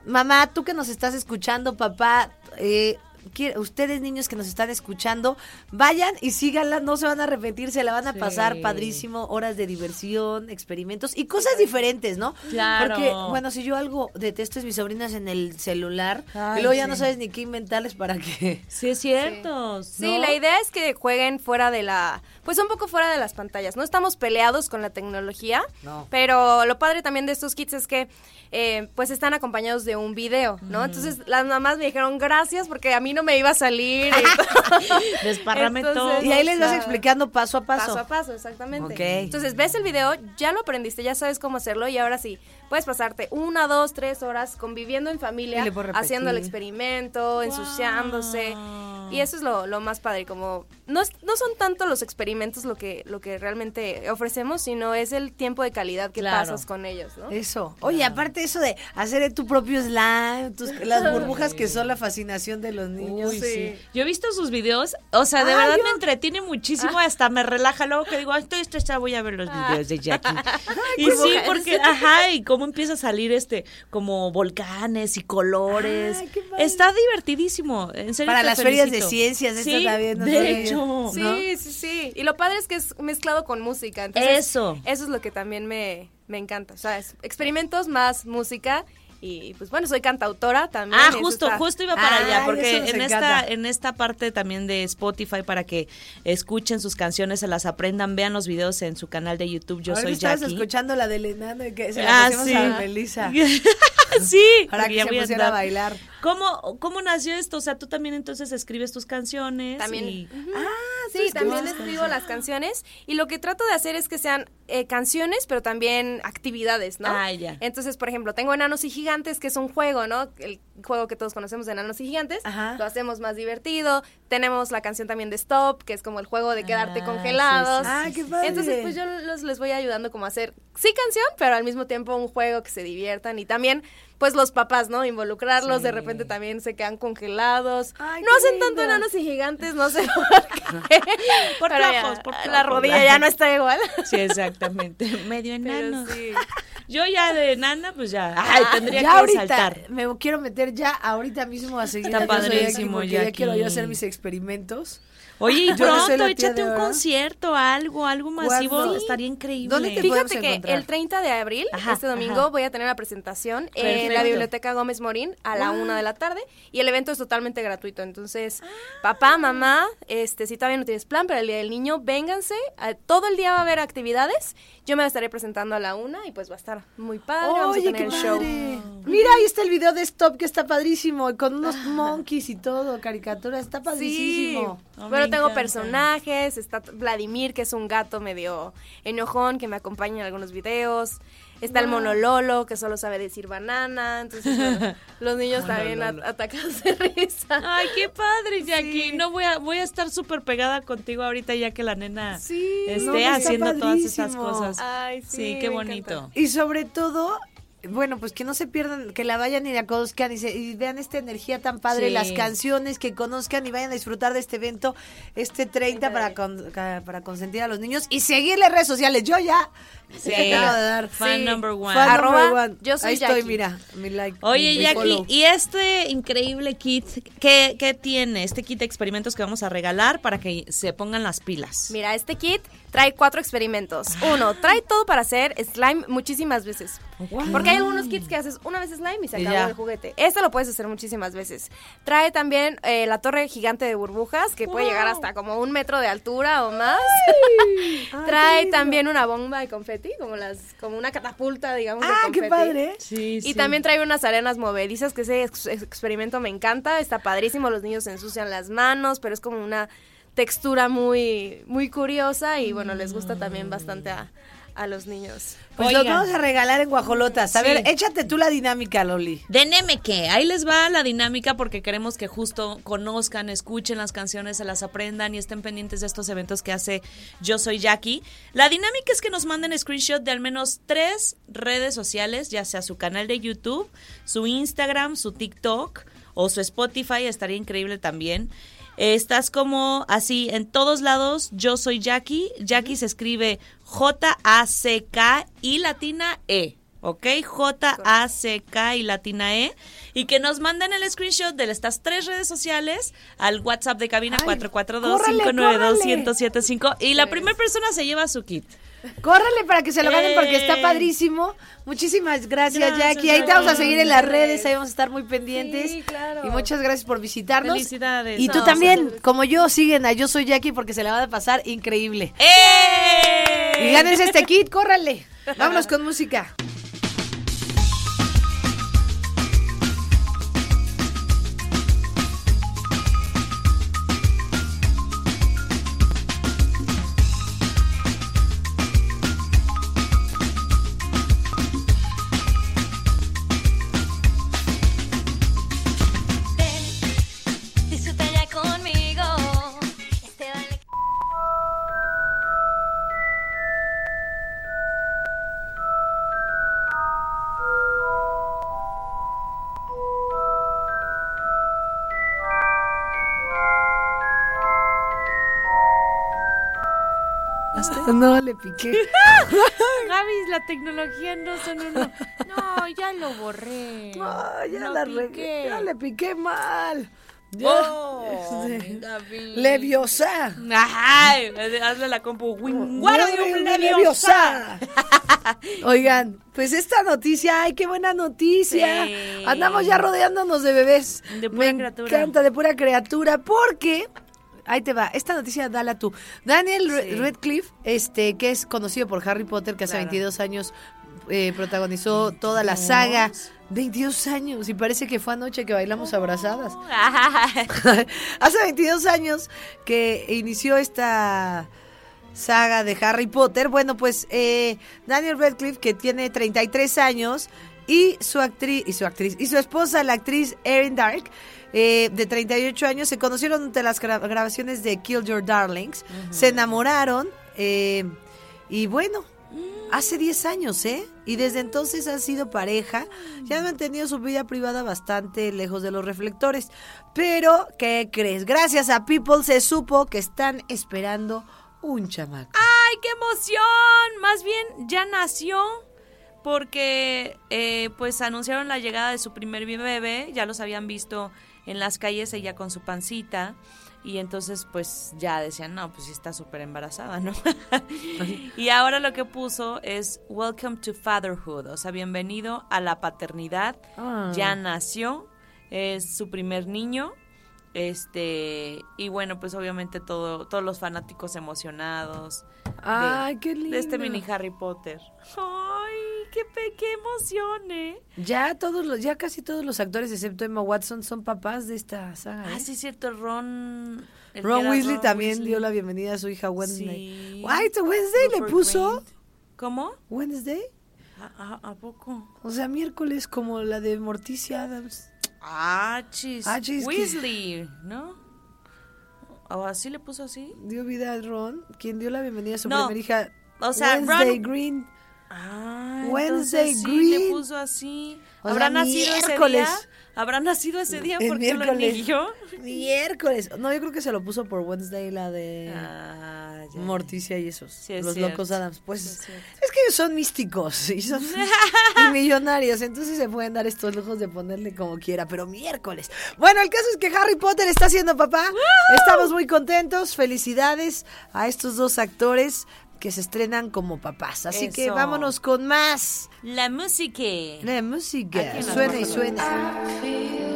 Mamá, tú que nos estás escuchando, papá, eh, ustedes niños que nos están escuchando, vayan y síganla, no se van a arrepentir, se la van a Sí. pasar padrísimo, horas de diversión, experimentos y cosas diferentes, ¿no? Claro. Porque, bueno, si yo algo detesto es mis sobrinas en el celular, Ay, y luego ya no sabes ni qué inventarles para que... (laughs) Sí, es cierto. Sí, ¿no? la idea es que jueguen fuera de la, pues un poco fuera de las pantallas. No estamos peleados con la tecnología, No. pero lo padre también de estos kits es que eh, pues están acompañados de un video, ¿no? Entonces las mamás me dijeron gracias porque a mí no me iba a salir. (laughs) y todo. Desparrame Entonces, todo. Y ahí les vas explicando paso a paso. Paso a paso, exactamente. Ok. Entonces ves el video, ya lo aprendiste, ya sabes cómo hacerlo y ahora sí, puedes pasarte una, dos, tres horas conviviendo en Y familia, haciendo el experimento, ensuciándose. Y eso es lo, lo más padre, como no, es- no son tanto los experimentos lo que, lo que realmente ofrecemos, sino es el tiempo de calidad que Claro. pasas con ellos, ¿no? Eso. Oye, aparte eso de hacer tu propio slime, tus- las burbujas que son la fascinación de los niños. Uy, sí. Yo he visto sus videos, o sea, de Ay, verdad yo- me entretiene muchísimo, hasta me relaja luego que digo, "Ay, estoy estresada, voy a ver los videos de Jackie. (laughs) y sí, porque, ajá, y cómo empieza a salir este, como volcanes y colores. Ay, qué padre. Está divertidísimo, en serio. Para las ferias de ciencias, sí, no de hecho. Sí, ¿no? sí, sí. Y lo padre es que es mezclado con música. Entonces, Eso. Eso es lo que también me, me encanta. O sea, experimentos más música. Y pues bueno, soy cantautora también. Ah, justo, está- justo iba para allá, porque en encanta. esta, en esta parte también de Spotify, para que escuchen sus canciones, se las aprendan, vean los videos en su canal de YouTube, Yo Ahorita Soy estabas Jackie. escuchando la del enano y que se la Ah, sí. a Melissa. (laughs) sí, Para que ya se voy a pusiera a andar. bailar. ¿Cómo, ¿Cómo nació esto? O sea, tú también entonces escribes tus canciones. También. y- Ah, Sí, también escribo las canciones y lo que trato de hacer es que sean eh, canciones, pero también actividades, ¿no? Ah, ya. Entonces, por ejemplo, tengo Enanos y Gigantes, que es un juego, ¿no? El juego que todos conocemos de Enanos y Gigantes. Ajá. Lo hacemos más divertido. Tenemos la canción también de Stop, que es como el juego de quedarte Ah, congelados. sí, sí, Ah, qué padre. Entonces, pues yo los les voy ayudando como a hacer, sí canción, pero al mismo tiempo un juego que se diviertan y también, pues los papás, ¿no? Involucrarlos, de repente también se quedan congelados. Ay, no qué hacen lindo. tanto enanos y gigantes, no sé (laughs) por qué. Por ya, por La rodilla ya no está igual. Sí, exactamente. (laughs) Medio enano. sí. Yo ya de enana, pues ya. Ay, tendría ya que ahorita saltar. me quiero meter ya ahorita mismo a seguir Está Yo Soy padrísimo, porque ya quiero yo hacer mis experimentos. Oye, y (laughs) no pronto échate un concierto, algo, algo masivo, estaría increíble. ¿Dónde te Fíjate que encontrar? el 30 de abril, Ajá, este domingo, ajá. voy a tener la presentación en la Biblioteca Gómez Morín a la una de la tarde y el evento es totalmente gratuito. Entonces, papá, mamá, este, si todavía no tienes plan para el Día del Niño, vénganse. a- todo el día va a haber actividades. Yo me estaré presentando a la una y pues va a estar muy padre. Vamos a Oye, tener qué el show. padre. Mira, ahí está el video de Stop que está padrísimo, y con unos (laughs) monkeys y todo, caricaturas, está Sí, padrísimo. Oh, pero tengo encanta. personajes, está Vladimir, que es un gato medio enojón, que me acompaña en algunos videos. Está el mono Lolo, que solo sabe decir banana. Entonces, bueno, (laughs) los niños también at- atacados (laughs) de risa. Ay, qué padre, Jackie. No voy a voy a estar súper pegada contigo ahorita ya que la nena Sí, esté no, haciendo todas esas cosas. Ay, sí, sí, qué bonito. encanta. Y sobre todo, bueno, pues que no se pierdan, que la vayan y la conozcan y, se- y vean esta energía tan padre, Sí. las canciones, que conozcan y vayan a disfrutar de este evento este 30 para, con- para consentir a los niños y seguirle redes sociales. Yo ya Sí. te (laughs) acabo de dar. Fan Sí. number one. Fan Arroba, number one. yo soy Ahí estoy, mira, mi like. Oye, mi Jackie, follow. ¿y este increíble kit qué, qué tiene? Este kit de experimentos que vamos a regalar para que se pongan las pilas. Mira, este kit trae cuatro experimentos. Uno, trae todo para hacer slime muchísimas veces. Porque hay algunos kits que haces una vez slime y se acabó ya. el juguete. Este lo puedes hacer muchísimas veces. Trae también eh, la torre gigante de burbujas, que puede llegar hasta como un metro de altura o más. (laughs) Qué trae también una bomba de confeti, como las, como una catapulta, digamos, de Ah, qué padre. Sí, Y también trae unas arenas movedizas, que ese ex- experimento me encanta, está padrísimo, los niños se ensucian las manos, pero es como una textura muy, muy curiosa y bueno, les gusta también bastante a, a los niños. Pues los vamos a regalar en guajolotas. A Sí. ver, échate tú la dinámica, Loli. Deneme que, ahí les va la dinámica porque queremos que justo conozcan, escuchen las canciones, se las aprendan y estén pendientes de estos eventos que hace Yo Soy Jackie. La dinámica es que nos manden screenshot de al menos tres redes sociales, ya sea su canal de YouTube, su Instagram, su TikTok o su Spotify, estaría increíble también. Estás como así en todos lados, yo soy Jackie. Jackie se escribe J-A-C-K y latina E. ¿Ok? J-A-C-K y latina E. Y que nos manden el screenshot de estas tres redes sociales al WhatsApp de cabina Ay, 442-592-1075. Y la primera persona se lleva su kit. Córrele para que se lo ganen porque está ¡Eh! padrísimo. Muchísimas gracias, Gracias, Jackie. Ahí te vamos a seguir en las redes, ahí vamos a estar muy pendientes. Sí, claro. Y muchas gracias por visitarnos. Felicidades. Y tú No, también, como yo, siguen a Yo Soy Jackie porque se la van a pasar increíble. ¡Eh! Y gánense este kit, córrele. Vámonos con música. Piqué. (laughs) Gaby, la tecnología no son uno. No, ya lo borré. (laughs) No, ya No la regué. Ya le piqué mal. Ya. Oh, (laughs) Gaby. Leviosa. Ay, hazle la compu. Wingardium Leviosa. Oigan, pues esta noticia, ay, qué buena noticia. Sí. Andamos ya rodeándonos de bebés. De pura Me criatura. encanta, de pura criatura, porque ahí te va, esta noticia dala tú. Daniel Sí. Radcliffe, este, que es conocido por Harry Potter, que hace Claro. 22 años eh, protagonizó toda la saga. 22 años, y parece que fue anoche que bailamos abrazadas. (laughs) Hace 22 años que inició esta saga de Harry Potter. Bueno, pues eh, Daniel Radcliffe, que tiene 33 años, y su actriz, y su actriz, y su esposa, la actriz Erin Dark, eh, de 38 años, se conocieron durante las gra- grabaciones de Kill Your Darlings, se enamoraron, eh, y bueno, hace 10 años, ¿eh? Y desde entonces han sido pareja, ya han mantenido su vida privada bastante lejos de los reflectores. Pero, ¿qué crees? Gracias a People se supo que están esperando un chamaco. ¡Ay, qué emoción! Más bien, ya nació porque eh, pues anunciaron la llegada de su primer bebé, ya los habían visto en las calles ella con su pancita y entonces pues ya decían, no, pues sí está súper embarazada, ¿no? (laughs) y ahora lo que puso es Welcome to Fatherhood, o sea, bienvenido a la paternidad, Ah. ya nació, es su primer niño. Este, y bueno, pues obviamente todo, todos los fanáticos emocionados. de- Ay, qué lindo. de este mini Harry Potter. ¡Ay, (laughs) qué, qué emoción, eh! Ya todos los, ya casi todos los actores, excepto Emma Watson, son papás de esta saga. Ah, ¿eh? sí, es cierto, Ron... Ron Weasley Ron también Weasley. dio la bienvenida a su hija Wednesday. Sí. Ay, ¿te Wednesday le puso? ¿Cómo? Wednesday. ¿A, a- a poco? O sea, miércoles como la de Morticia Adams. Ah, chis. Ah, chis, que- Weasley, ¿no? ¿O así le puso así? Dio vida a Ron, quien dio la bienvenida a su No, primera hija. o sea, Wednesday Ron- Green. Ah, Wednesday entonces sí le Green. puso así. O ¿Habrá sea, nacido ese día? ¿Habrá nacido ese día El porque lo miércoles. eligió? Miércoles. No, yo creo que se lo puso por Wednesday la de Ah, ya. Morticia y esos. Sí, es los cierto. locos Adams. Pues Sí, es que ellos son místicos y son (laughs) y millonarios. Entonces se pueden dar estos lujos de ponerle como quiera. Pero miércoles. Bueno, el caso es que Harry Potter está siendo papá. Estamos muy contentos. Felicidades a estos dos actores que se estrenan como papás. Así que vámonos con más. La música. La música. Suena y suena.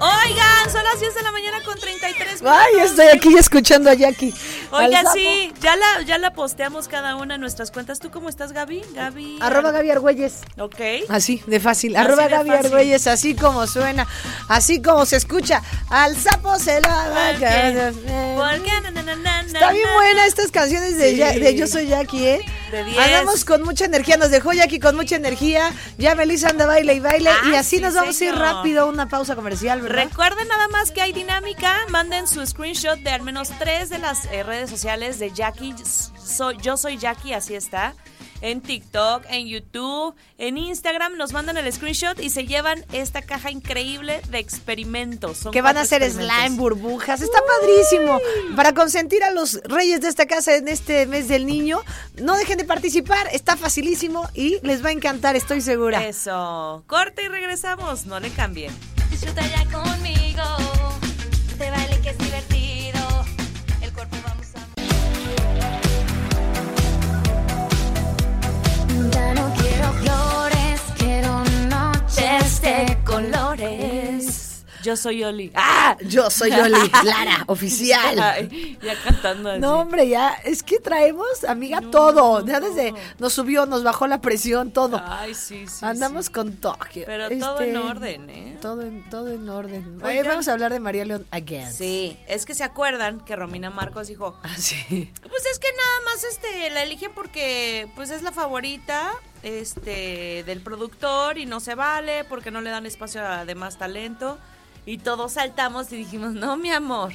Oigan, son las 10 de la mañana con 33 minutos. Ay, estoy aquí escuchando a Jackie. Oiga, Al sapo. sí, ya la, ya la posteamos cada una en nuestras cuentas. ¿Tú cómo estás, Gaby? Gaby. Arroba Gaby Argüelles. Ok. Así, de fácil. Así Arroba de Gaby fácil. Argüelles, así como suena, así como se escucha. Al sapo se la ¿Por qué? ¿Por qué? Na, na, na, na, Está bien na. buena estas canciones de, Sí. Ya- de Yo Soy Jackie, ¿eh? De 10. Andamos con mucha energía, nos dejó Jackie con mucha energía. Ya Melissa anda baile y baile. Ah, y así sí, nos vamos a ir rápido a una pausa comercial, ¿verdad? Recuerden nada más que hay dinámica. Manden su screenshot de al menos tres de las eh, redes sociales de Jackie. Yo soy Jackie, así está. En TikTok, en YouTube, en Instagram. Nos mandan el screenshot y se llevan esta caja increíble de experimentos. Son que van a hacer slime, burbujas. Está padrísimo. Para consentir a los reyes de esta casa en este mes del niño, no dejen de participar. Está facilísimo y les va a encantar, estoy segura. Eso. Corte y regresamos. No le cambien. Disfruta ya conmigo. Yo soy Oli. ¡Ah! Yo soy Oli, (laughs) Lara, oficial. Ay, ya cantando así. No, hombre, ya, es que traemos, amiga, todo. Ya desde nos subió, nos bajó la presión, todo. Ay, sí, sí. Andamos sí. con toque. Pero todo Este, en orden, ¿eh? Todo en, todo en orden. Oigan. Vamos a hablar de María León again. Sí, es que se acuerdan que Romina Marcos dijo, Ah, sí. pues es que nada más este la eligen porque pues es la favorita este del productor y no se vale porque no le dan espacio a de más talento y todos saltamos y dijimos, "No, mi amor.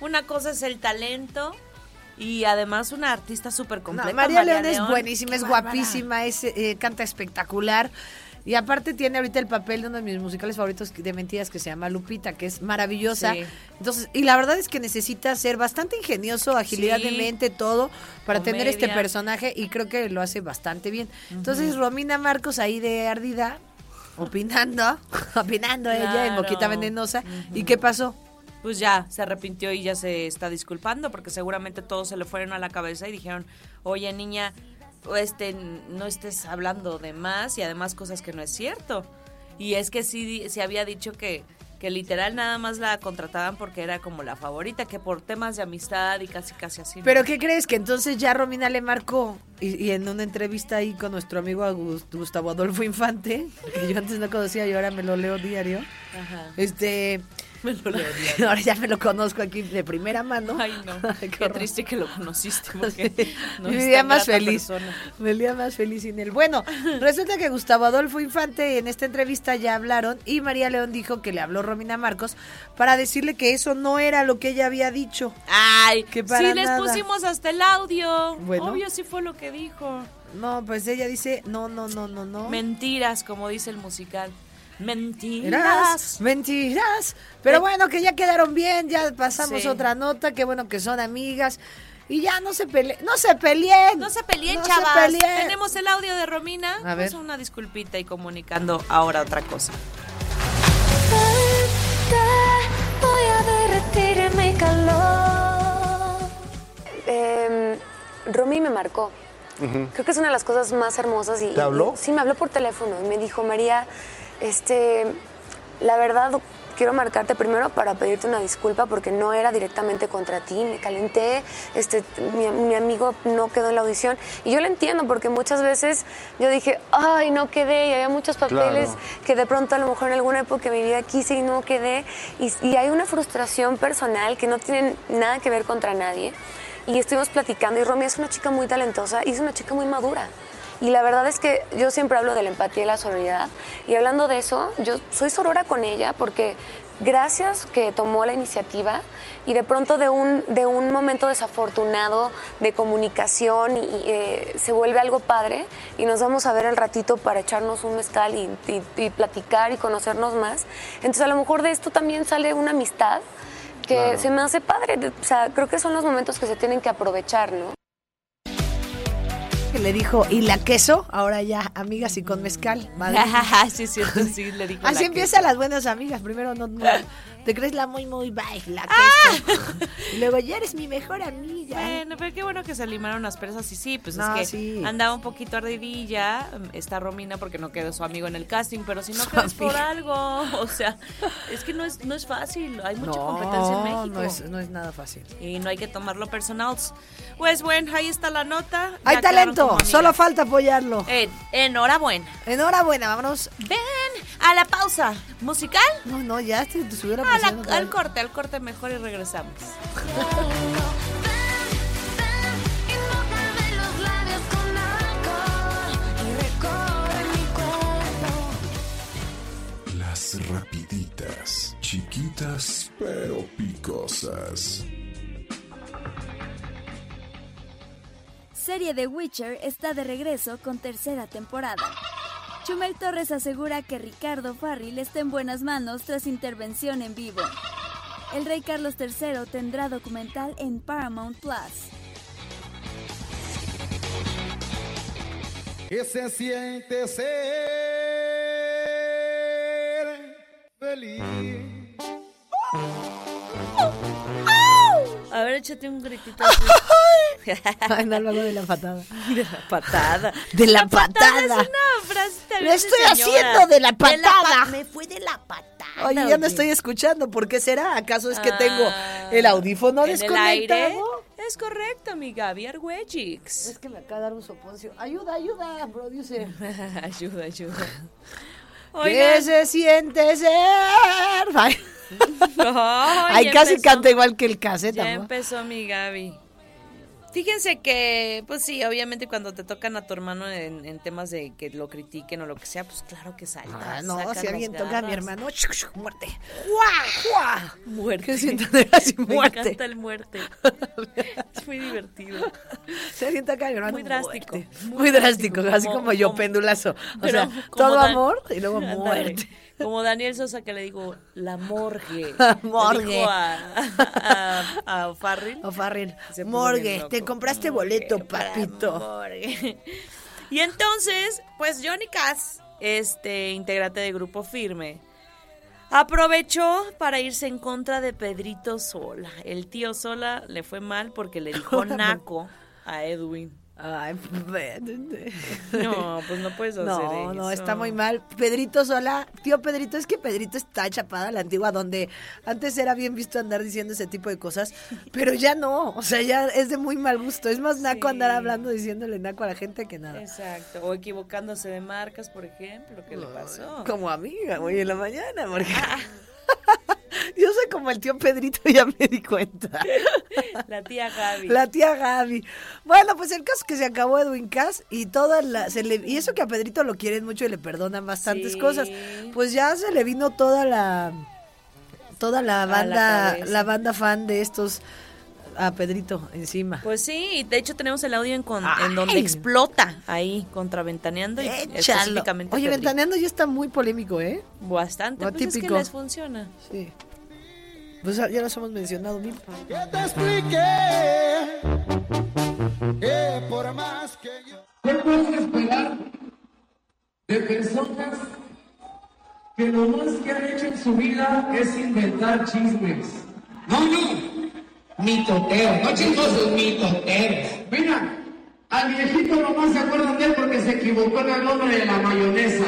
Una cosa es el talento y además una artista súper No, completa. María, León es buenísima, es bárbara. guapísima, es, eh, canta espectacular. Y aparte tiene ahorita el papel de uno de mis musicales favoritos de mentiras que se llama Lupita, que es maravillosa. Sí. Entonces, y la verdad es que necesita ser bastante ingenioso, agilidad Sí. de mente, todo, para tener este personaje y creo que lo hace bastante bien. Entonces, Romina Marcos ahí de ardida, opinando, (laughs) opinando ella en. Boquita Venenosa. ¿Y qué pasó? Pues ya se arrepintió y ya se está disculpando porque seguramente todos se le fueron a la cabeza y dijeron, oye niña, este, no estés hablando de más y además cosas que no es cierto. Y es que sí se había dicho que, que literal nada más la contrataban porque era como la favorita, que por temas de amistad y casi casi así. ¿no? ¿Pero qué crees? Que entonces ya Romina le marcó y, y en una entrevista ahí con nuestro amigo Gustavo Adolfo Infante, que yo antes no conocía y ahora me lo leo diario, Ajá. este... (laughs) Me lo (laughs) diario. Ahora ya me lo conozco aquí de primera mano. Ay, no. (laughs) Qué triste que lo conociste porque no es día más feliz. persona. Me día más feliz sin él. Bueno, resulta que Gustavo Adolfo Infante en esta entrevista ya hablaron y María León dijo que le habló Romina Marcos para decirle que eso no era lo que ella había dicho. Ay, Que para sí les nada. pusimos hasta el audio. Bueno. Obvio sí fue lo que dijo. No, pues ella dice, no, no, no, no, no. Mentiras, como dice el musical. Mentiras. Mentiras. Pero bueno, que ya quedaron bien, ya pasamos Sí. otra nota, qué bueno que son amigas. Y ya no se peleen, no se peleen. No se peleen, No se peleen. Tenemos el audio de Romina. A ver. Pues una disculpita y comunicando ahora otra cosa. Voy a derretir mi calor. Eh, Romy me marcó. Creo que es una de las cosas más hermosas. Y, ¿Te habló? y- sí, me habló por teléfono y me dijo, María, este, la verdad, quiero marcarte primero para pedirte una disculpa porque no era directamente contra ti, me calenté, este, mi, mi amigo no quedó en la audición. Y yo lo entiendo porque muchas veces yo dije, ay, no quedé, y había muchos papeles Claro. que de pronto a lo mejor en alguna época de mi vida quise y no quedé. Y, y hay una frustración personal que no tiene nada que ver contra nadie. Y estuvimos platicando y Romy es una chica muy talentosa y es una chica muy madura. Y la verdad es que yo siempre hablo de la empatía y la sororidad. Y hablando de eso, yo soy sorora con ella porque gracias que tomó la iniciativa y de pronto de un, de un momento desafortunado de comunicación y, eh, se vuelve algo padre y nos vamos a ver al ratito para echarnos un mezcal y, y- y platicar y conocernos más. Entonces a lo mejor de esto también sale una amistad que Claro. se me hace padre. O sea, creo que son los momentos que se tienen que aprovechar, ¿no? Que le dijo, ¿y la queso? Ahora ya, amigas y con mezcal. madre. (laughs) sí, es cierto, sí, le dijo Así la empiezan las buenas amigas. Primero no, no- te crees la muy, muy la queso. y luego ya eres mi mejor amiga. Bueno, pero qué bueno que se limaron las presas y sí, pues No, es que sí. andaba un poquito ardidilla, está Romina porque no quedó su amigo en el casting, pero si no quedas por algo, (laughs) o sea, es que no es, no es fácil, hay mucha No, competencia en México. No es, no es nada fácil. Y no hay que tomarlo personal. Pues bueno, ahí está la nota. Hay talento, solo falta apoyarlo. En- enhorabuena. Enhorabuena, vámonos. Ven a la pausa musical. No, no, ya te, te estuviera A la- pasando. al corte, al corte mejor y regresamos. Las rapiditas, chiquitas pero picosas. Serie de Witcher está de regreso con tercera temporada. Chumel Torres asegura que Ricardo Farril está en buenas manos tras intervención en vivo. El rey Carlos III tendrá documental en Paramount Plus. ¿Qué se ser feliz? Échate un gritito. así. (laughs) Ay, no, luego de la patada. De la patada. De la patada. Es una frase Lo estoy de señora. haciendo de la pa- patada. me fue de la patada. Oye, ya no estoy escuchando. ¿Por qué será? ¿Acaso es que tengo Ah, el audífono desconectado? Es correcto, mi Gaby Argüellix. Es que me acaba de dar un soponcio. Ayuda, ayuda, producer. (laughs) ayuda, ayuda. ¿Qué Oigan. se siente ser? (laughs) (laughs) Ay, casi empezó. canta igual que el cassette. Ya empezó mi Gaby. Fíjense que, pues sí, obviamente cuando te tocan a tu hermano en, en temas de que lo critiquen o lo que sea, pues claro que saltas. Ah, no, si alguien toca a mi hermano, muerte. ¡Guau! ¡Guau! Muerte. Que siento de así (laughs) Me muerte. encanta el muerte. (laughs) es muy divertido. Si alguien toca a mi hermano, Muy drástico, muerte. muy Muy, drástico, drástico, así como- como, yo, como- pendulazo. O sea, como todo Dan- amor y luego muerte. Como Daniel Sosa que le digo, la morgue. (laughs) Le morgue. dijo a, a, a. O bien Morgue, te compraste Morgue, boleto, papito. morgue. Y entonces, pues Johnny Cass, este integrante de Grupo Firme, aprovechó para irse en contra de Pedrito Sola. El tío Sola le fue mal porque le dijo (laughs) naco a Edwin. Ay, (laughs) No, pues no puedes hacer No, eso. no, está muy mal. Pedrito sola, tío Pedrito, es que Pedrito está chapada a la antigua, donde antes era bien visto andar diciendo ese tipo de cosas, pero ya no, o sea, ya es de muy mal gusto. Es más naco andar hablando diciéndole naco a la gente que nada. Exacto. O equivocándose de marcas, por ejemplo, ¿qué le pasó? Como amiga, hoy en la mañana, porque... (laughs) Yo soy como el tío Pedrito, (laughs) ya me di cuenta. (laughs) La tía Gaby. La tía Gaby. Bueno, pues el caso es que se acabó Edwin Cass y toda la, se le, y eso que a Pedrito lo quieren mucho y le perdonan bastantes Sí. cosas. Pues ya se le vino toda la toda la banda, la, banda fan de estos a Pedrito encima. Pues sí, y de hecho tenemos el audio en, con- en donde explota ahí, contraventaneando y Échalo. específicamente Oye, Pedrito. ventaneando ya está muy polémico, ¿eh? Bastante, Lo pues es que les funciona. Sí. Pues ya los hemos mencionado mil. Que te expliqué que por más que yo... ¿Qué puedes esperar de personas que lo más que han hecho en su vida es inventar chismes? No, no, mitoteros, no chismosos, mitoteros. Mira, al viejito nomás se acuerdan de él porque se equivocó en el nombre de la mayonesa.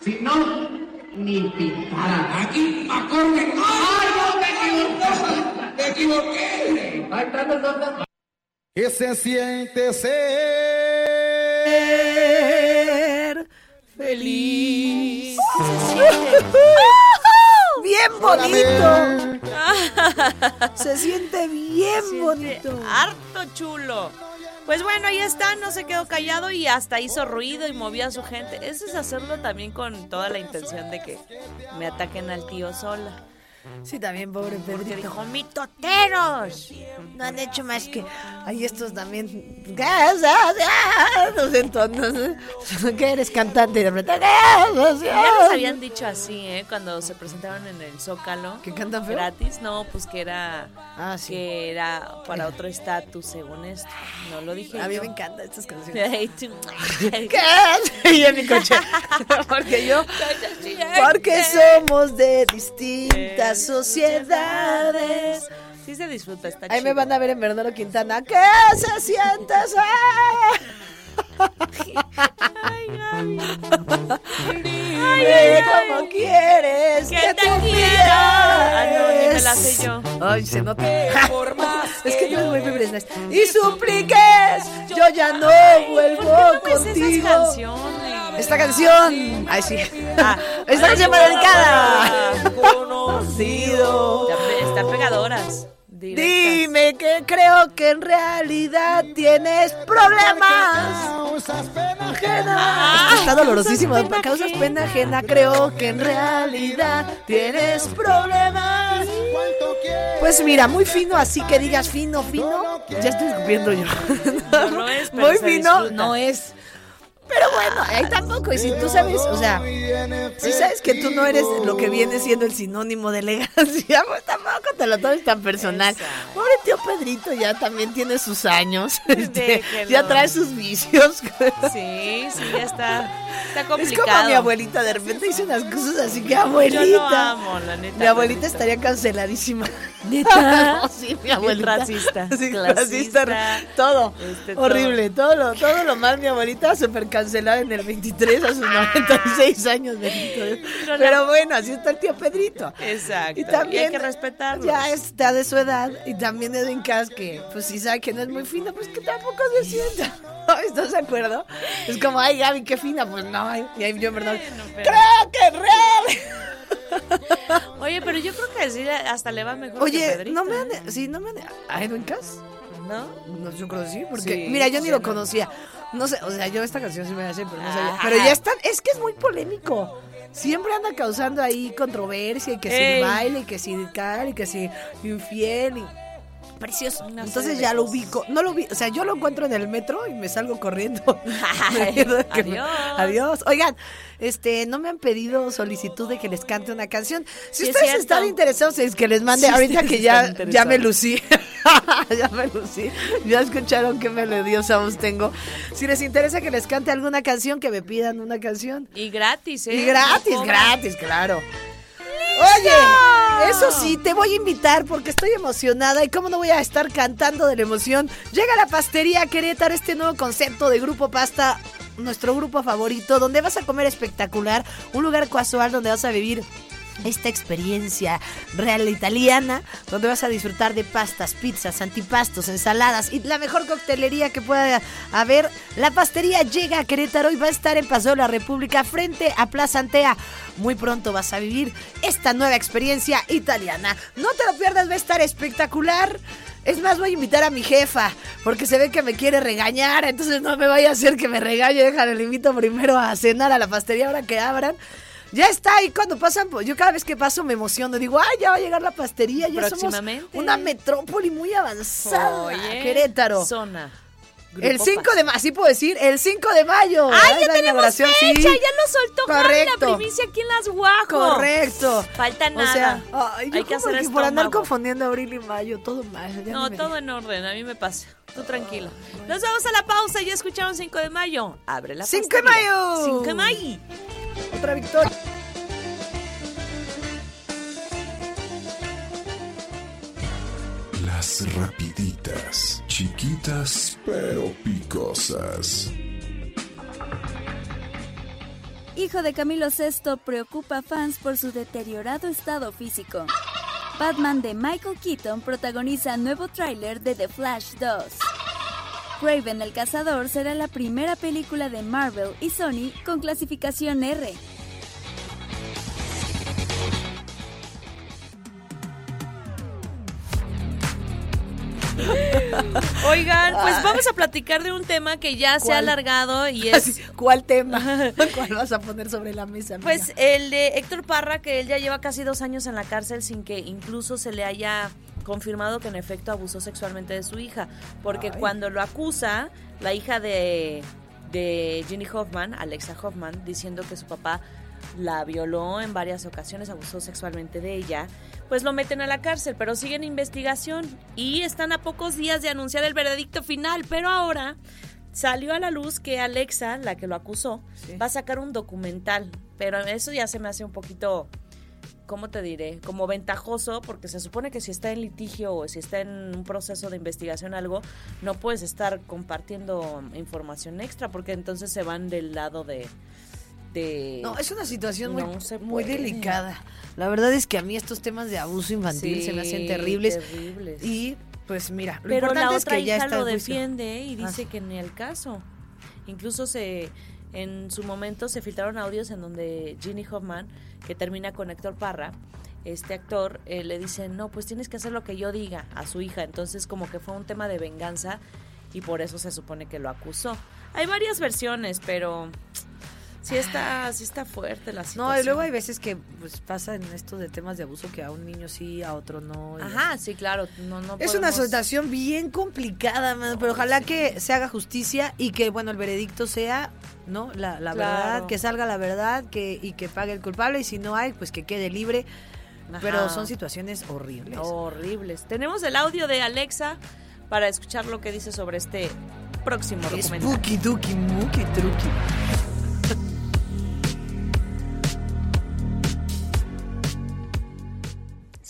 Si no, ni pitada. Aquí, acorde. ¡Ay, no, me equivoqué! ¡Me equivoqué! Ahí está el ¿Qué se siente ser feliz? (laughs) bien bonito. (laughs) Se siente bien bonito. Harto chulo. Pues bueno, ahí está, no se quedó callado y hasta hizo ruido y movía a su gente. Eso es hacerlo también con toda la intención de que me ataquen al tío sola. Sí, también, pobre Porque Pedrito. dijo, mitoteros. No han hecho más que. Hay estos también. Los entonos. Que eres cantante y de repente. Ya nos habían dicho así, ¿eh? Cuando se presentaron en el Zócalo. ¿Que cantan feo? Gratis. No, pues que era... Ah, sí. Que era para otro estatus, según esto. No lo dije A mí yo. me encantan estas canciones. (laughs) ¿Qué? (laughs) Y en mi coche. (laughs) Porque yo. Porque somos de distintas sociedades. Sí se disfruta, está Ahí me van a ver en Bernardo Quintana. ¿Qué se siente Dime cómo quieres que, Que te te quiera. Ah, no, ni me la sé yo. Ay, se nota. (laughs) es que tú eres muy Britney. Y supliques, yo ya no vuelvo ¿Por qué no me contigo. esas canciones? Esta canción. Ay, sí. Ah, Esta canción va dedicada. Conocido. Están pegadoras. directas. Dime que creo que en realidad tienes problemas. Causas pena Ajena. Es que está dolorosísimo. causas pena Causas ajena. pena ajena. Creo que en realidad tienes problemas. Pues mira, muy fino, así que digas fino, fino. Ya estoy escupiendo yo. No, no es, pero Muy fino, disfruta. no es. Pero bueno, ahí tampoco. Y si tú sabes, o sea, si sabes que tú no eres lo que viene siendo el sinónimo de elegancia, (laughs) pues tampoco te lo tomes tan personal. Exacto. Pobre tío Pedrito ya también tiene sus años. (laughs) este, ya trae sus vicios. (laughs) Sí, sí, ya está. Está Es complicado. como mi abuelita, de repente dice unas cosas así que abuelita. Yo lo amo, la neta. Mi abuelita estaría canceladísima. ¿Neta? (laughs) No, sí, mi abuelita. racista, Sí, racista, todo. este, todo. Horrible, todo lo, todo lo mal mi abuelita súper cancelada en el 23 a sus 96 años. No, Pero bueno, así está el tío Pedrito. Exacto. Y también hay que respetarlo. ya está de su edad y también Edwin Cass que pues si sabe que no es muy fina, pues que tampoco se sienta. (laughs) ¿Estás de acuerdo? Es como, ay Gaby, qué fina, pues no. ay, Y ahí yo verdad, Bueno, pero- creo que es real. Oye, pero yo creo que sí, hasta le va mejor que Oye, Pedrito, no me ¿eh? han, sí, no me han, ¿a Edwin Cass? ¿No? No, yo creo que sí, porque Sí, mira, yo ni sí, lo no. conocía. No sé, o sea, yo esta canción sí me la sé, pero no sabía. Pero ya están, es que es muy polémico. Siempre anda causando ahí controversia y que si Ey. el baile, y que si cal, y que si infiel y precioso. Entonces ya lo ubico. No lo vi, o sea, yo lo encuentro en el metro y me salgo corriendo. (laughs) Ay, (laughs) Me pierdo que me- adiós. Adiós. Oigan, este, no me han pedido solicitud de que les cante una canción. Si Sí, es ustedes están interesados en que les mande, Sí, ahorita que ya, ya me lucí. (laughs) ya me lucí. Ya escucharon qué melodiosa voz tengo. Si les interesa que les cante alguna canción, que me pidan una canción. Y gratis, ¿eh? Y gratis, No gratis, claro. Oye, eso sí, te voy a invitar porque estoy emocionada y cómo no voy a estar cantando de la emoción. Llega la pastería Querétaro, este nuevo concepto de Grupo Pasta, nuestro grupo favorito, donde vas a comer espectacular, un lugar casual donde vas a vivir esta experiencia real italiana, donde vas a disfrutar de pastas, pizzas, antipastos, ensaladas y la mejor coctelería que pueda haber. La pastería llega a Querétaro y va a estar en Paseo de la República frente a Plaza Antea. Muy pronto vas a vivir esta nueva experiencia italiana. No te lo pierdas, va a estar espectacular. Es más, voy a invitar a mi jefa, porque se ve que me quiere regañar, entonces no me vaya a hacer que me regañe. Déjale, le invito primero a cenar a la pastería ahora que abran. Ya está, y cuando pasan, pues yo cada vez que paso me emociono. Digo, ay, ya va a llegar la pastería, ya somos una metrópoli muy avanzada. Oye, Querétaro. Zona. El Grupo 5 Paz. de mayo, así puedo decir, el 5 de mayo. ¡Ay, ya la tenemos fecha! sí. ¡Ya lo soltó Correcto. la primicia aquí en Las Guajos! Correcto. Falta nada. O sea, ay, yo Hay que hacer que por andar confundiendo abril y mayo, todo mal. ya No, me- todo en orden, a mí me pasa. Tú tranquilo. Nos vamos a la pausa, ya escucharon 5 de mayo. Abre la 5 de mayo. 5 de mayo. Otra victoria. Las rapiditas, chiquitas pero picosas. Hijo de Camilo VI preocupa a fans por su deteriorado estado físico. Batman de Michael Keaton protagoniza nuevo tráiler de The Flash 2. Raven el Cazador será la primera película de Marvel y Sony con clasificación R. Oigan, pues vamos a platicar de un tema que ya se ha alargado y (laughs) es ¿Cuál tema? (laughs) ¿Cuál vas a poner sobre la mesa? amiga? Pues el de Héctor Parra, que él ya lleva casi dos años en la cárcel sin que incluso se le haya confirmado que en efecto abusó sexualmente de su hija. Porque Ay. cuando lo acusa, la hija de, de Ginny Hoffman, Alexa Hoffman, diciendo que su papá la violó en varias ocasiones, abusó sexualmente de ella, pues lo meten a la cárcel, pero siguen investigación y están a pocos días de anunciar el veredicto final, pero ahora salió a la luz que Alexa, la que lo acusó, va a sacar un documental, pero eso ya se me hace un poquito, ¿cómo te diré? Como ventajoso, porque se supone que si está en litigio o si está en un proceso de investigación algo, no puedes estar compartiendo información extra, porque entonces se van del lado de... de No, es una situación muy, No muy delicada. La verdad es que a mí estos temas de abuso infantil Sí, se me hacen terribles. terribles. Y pues mira, lo Pero importante la es otra que ya hija está lo defiende y Ah. dice que ni el caso. Incluso se en su momento se filtraron audios en donde Ginny Hoffman, que termina con Héctor Parra, este actor eh, le dice, no, pues tienes que hacer lo que yo diga a su hija. Entonces como que fue un tema de venganza y por eso se supone que lo acusó. Hay varias versiones, pero sí está, sí está fuerte la situación. No, y luego hay veces que pues pasa en esto de temas de abuso que a un niño sí, a otro no. y Ajá, sí, claro. No, no Es una situación bien complicada, pero ojalá que se haga justicia y que, bueno, el veredicto sea, ¿no? La, la Claro. verdad, que salga la verdad que y que pague el culpable y si no hay, pues que quede libre. Pero son situaciones horribles. Horribles. Tenemos el audio de Alexa para escuchar lo que dice sobre este próximo documental. Spooky, duki, muki, truki.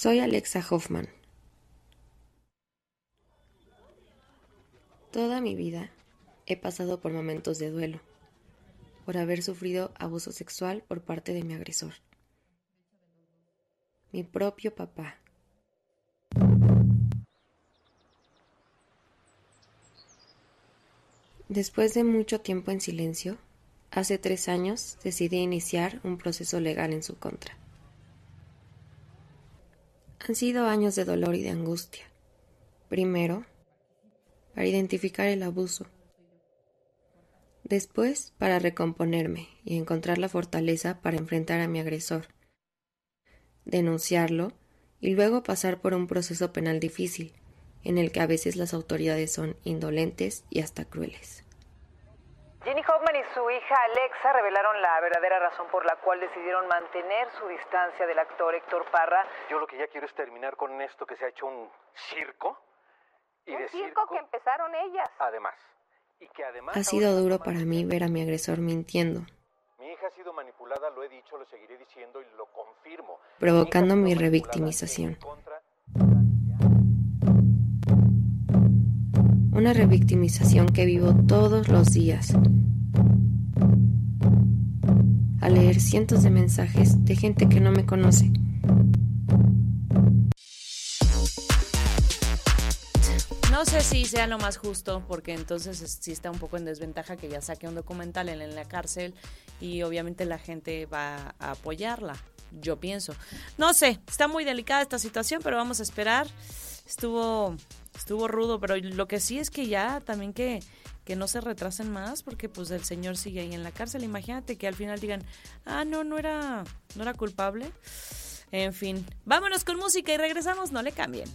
Soy Alexa Hoffman. Toda mi vida he pasado por momentos de duelo, por haber sufrido abuso sexual por parte de mi agresor. Mi propio papá. Después de mucho tiempo en silencio, hace tres años decidí iniciar un proceso legal en su contra. Han sido años de dolor y de angustia. Primero, para identificar el abuso. Después, para recomponerme y encontrar la fortaleza para enfrentar a mi agresor. Denunciarlo y luego pasar por un proceso penal difícil, en el que a veces las autoridades son indolentes y hasta crueles. Jenny Hoffman y su hija Alexa revelaron la verdadera razón por la cual decidieron mantener su distancia del actor Héctor Parra. Yo lo que ya quiero es terminar con esto que se ha hecho un circo. Y Un de circo que empezaron ellas. Además. Y que además. Ha sido duro para mí ver a mi agresor mintiendo, Mi hija ha sido manipulada, lo he dicho, lo seguiré diciendo y lo confirmo. provocando mi revictimización. Una revictimización que vivo todos los días. Al leer cientos de mensajes de gente que no me conoce. No sé si sea lo más justo, porque entonces es- sí está un poco en desventaja que ya saque un documental en, en la cárcel y obviamente la gente va a apoyarla, yo pienso. No sé, está muy delicada esta situación, pero vamos a esperar. Estuvo, estuvo rudo, pero lo que sí es que ya también que, que no se retrasen más, porque pues el señor sigue ahí en la cárcel. Imagínate que al final digan, ah, no, no era, no era culpable. En fin, vámonos con música y regresamos, no le cambien.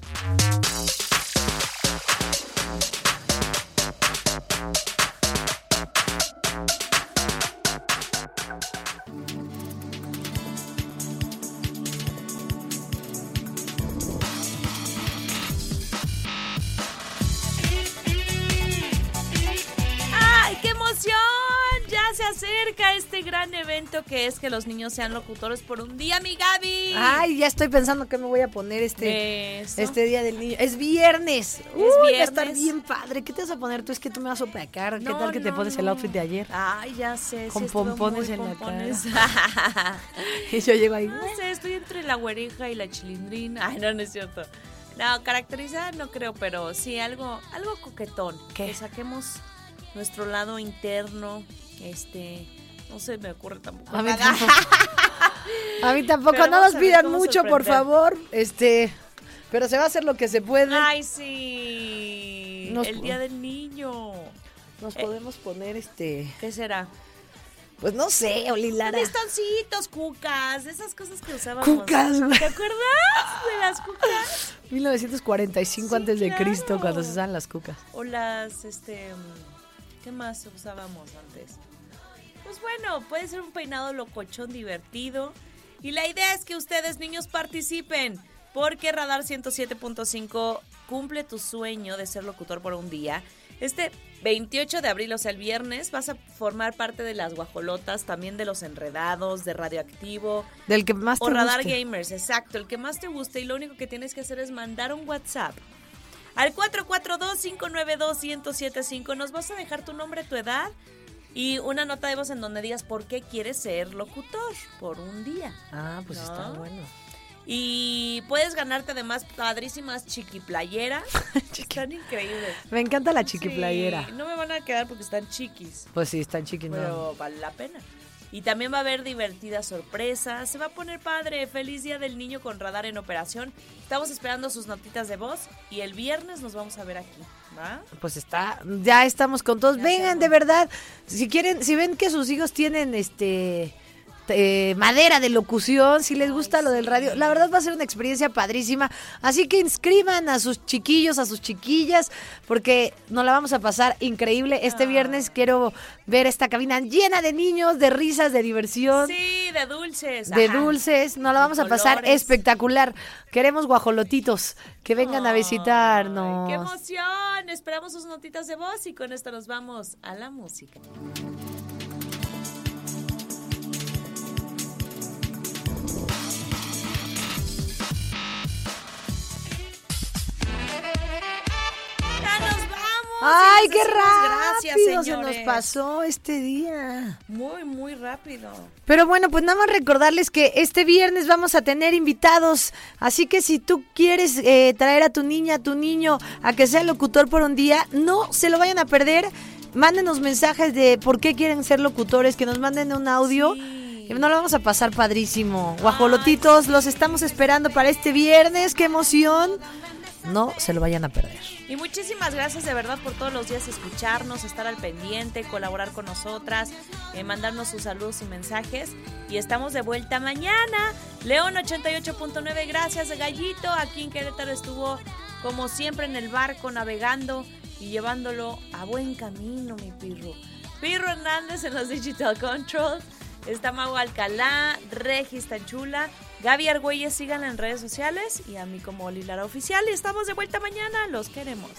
Acerca este gran evento que es que los niños sean locutores por un día, mi Gaby. Ay, ya estoy pensando que me voy a poner este, Eso. este día del niño. Es viernes. Uy, va a estar viernes. bien padre. ¿Qué te vas a poner tú? Es que tú me vas a opacar. ¿Qué No, tal que te pones el outfit de ayer? Ay, ya sé. Con pompones en la pompones. (laughs) Y yo llego ahí. No sé, estoy entre la güerija y la chilindrina. Ay, no, no es cierto. No, caracterizada no creo, pero sí algo, algo coquetón. Que saquemos nuestro lado interno. Este, no se me ocurre tampoco. A mí tampoco. (laughs) A mí tampoco. Pero no nos pidan mucho, por favor. Este, pero se va a hacer lo que se puede. Ay, sí. Nos- El día del niño. Nos Eh, podemos poner este. ¿Qué será? Pues no sé, Olilara. Listoncitos, cucas, esas cosas que usábamos. Cucas, güey. ¿Te acuerdas de las cucas? (laughs) 1945 antes de Cristo, cuando se usaban las cucas. O las, este, ¿qué más usábamos antes? Pues bueno, puede ser un peinado locochón divertido. Y la idea es que ustedes, niños, participen. Porque Radar 107.5 cumple tu sueño de ser locutor por un día. Este 28 de abril, o sea, el viernes, vas a formar parte de las guajolotas, también de los enredados, de radioactivo. Del que más te O Radar guste. Gamers, exacto, el que más te guste. Y lo único que tienes que hacer es mandar un WhatsApp al 442-592-1075. Nos vas a dejar tu nombre, tu edad y una nota de voz en donde digas por qué quieres ser locutor por un día. Ah, pues ¿No? está bueno. Y puedes ganarte además padrísimas chiquiplayeras. (laughs) están increíbles. Me encanta la chiquiplayera. Sí, no me van a quedar porque están chiquis, Pues sí, están chiquinos. pero vale la pena. Y también va a haber divertidas sorpresas. Se va a poner padre. Feliz Día del Niño con Radar en operación. Estamos esperando sus notitas de voz y el viernes nos vamos a ver aquí. ¿Va? Pues está, ya estamos con todos. Vengan, de verdad. Si quieren, si ven que sus hijos tienen este eh, madera de locución, si les gusta lo del radio, la verdad va a ser una experiencia padrísima. Así que inscriban a sus chiquillos, a sus chiquillas, porque nos la vamos a pasar increíble. Este viernes quiero ver esta cabina llena de niños, de risas, de diversión. Sí, de dulces. De ajá. dulces, nos la vamos a pasar colores. espectacular. Queremos guajolotitos que vengan a visitarnos. ¡Qué emoción! Esperamos sus notitas de voz y con esto nos vamos a la música. ¡Ay, Y les qué rápido gracias, se nos pasó este día! Muy, muy rápido. Pero bueno, pues nada más recordarles que este viernes vamos a tener invitados, así que si tú quieres eh, traer a tu niña, a tu niño, a que sea locutor por un día, no se lo vayan a perder. Mándenos mensajes de por qué quieren ser locutores, que nos manden un audio. Y nos lo vamos a pasar padrísimo. Guajolotitos, los estamos esperando para este viernes. ¡Qué emoción! No se lo vayan a perder. Y muchísimas gracias de verdad por todos los días escucharnos, estar al pendiente, colaborar con nosotras, eh, mandarnos sus saludos y mensajes. Y estamos de vuelta mañana. León 88.9, gracias Gallito. Aquí en Querétaro estuvo como siempre en el barco navegando y llevándolo a buen camino, mi pirro. Pirro Hernández en los Digital Control. Está Mau Alcalá, Regis Tanchula, Gaby Argüelles, síganla en redes sociales y a mí como Oli Lara Oficial. Y estamos de vuelta mañana, los queremos.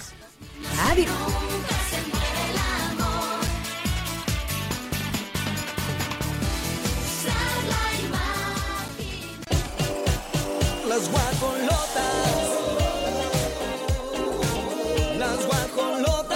Las. Las.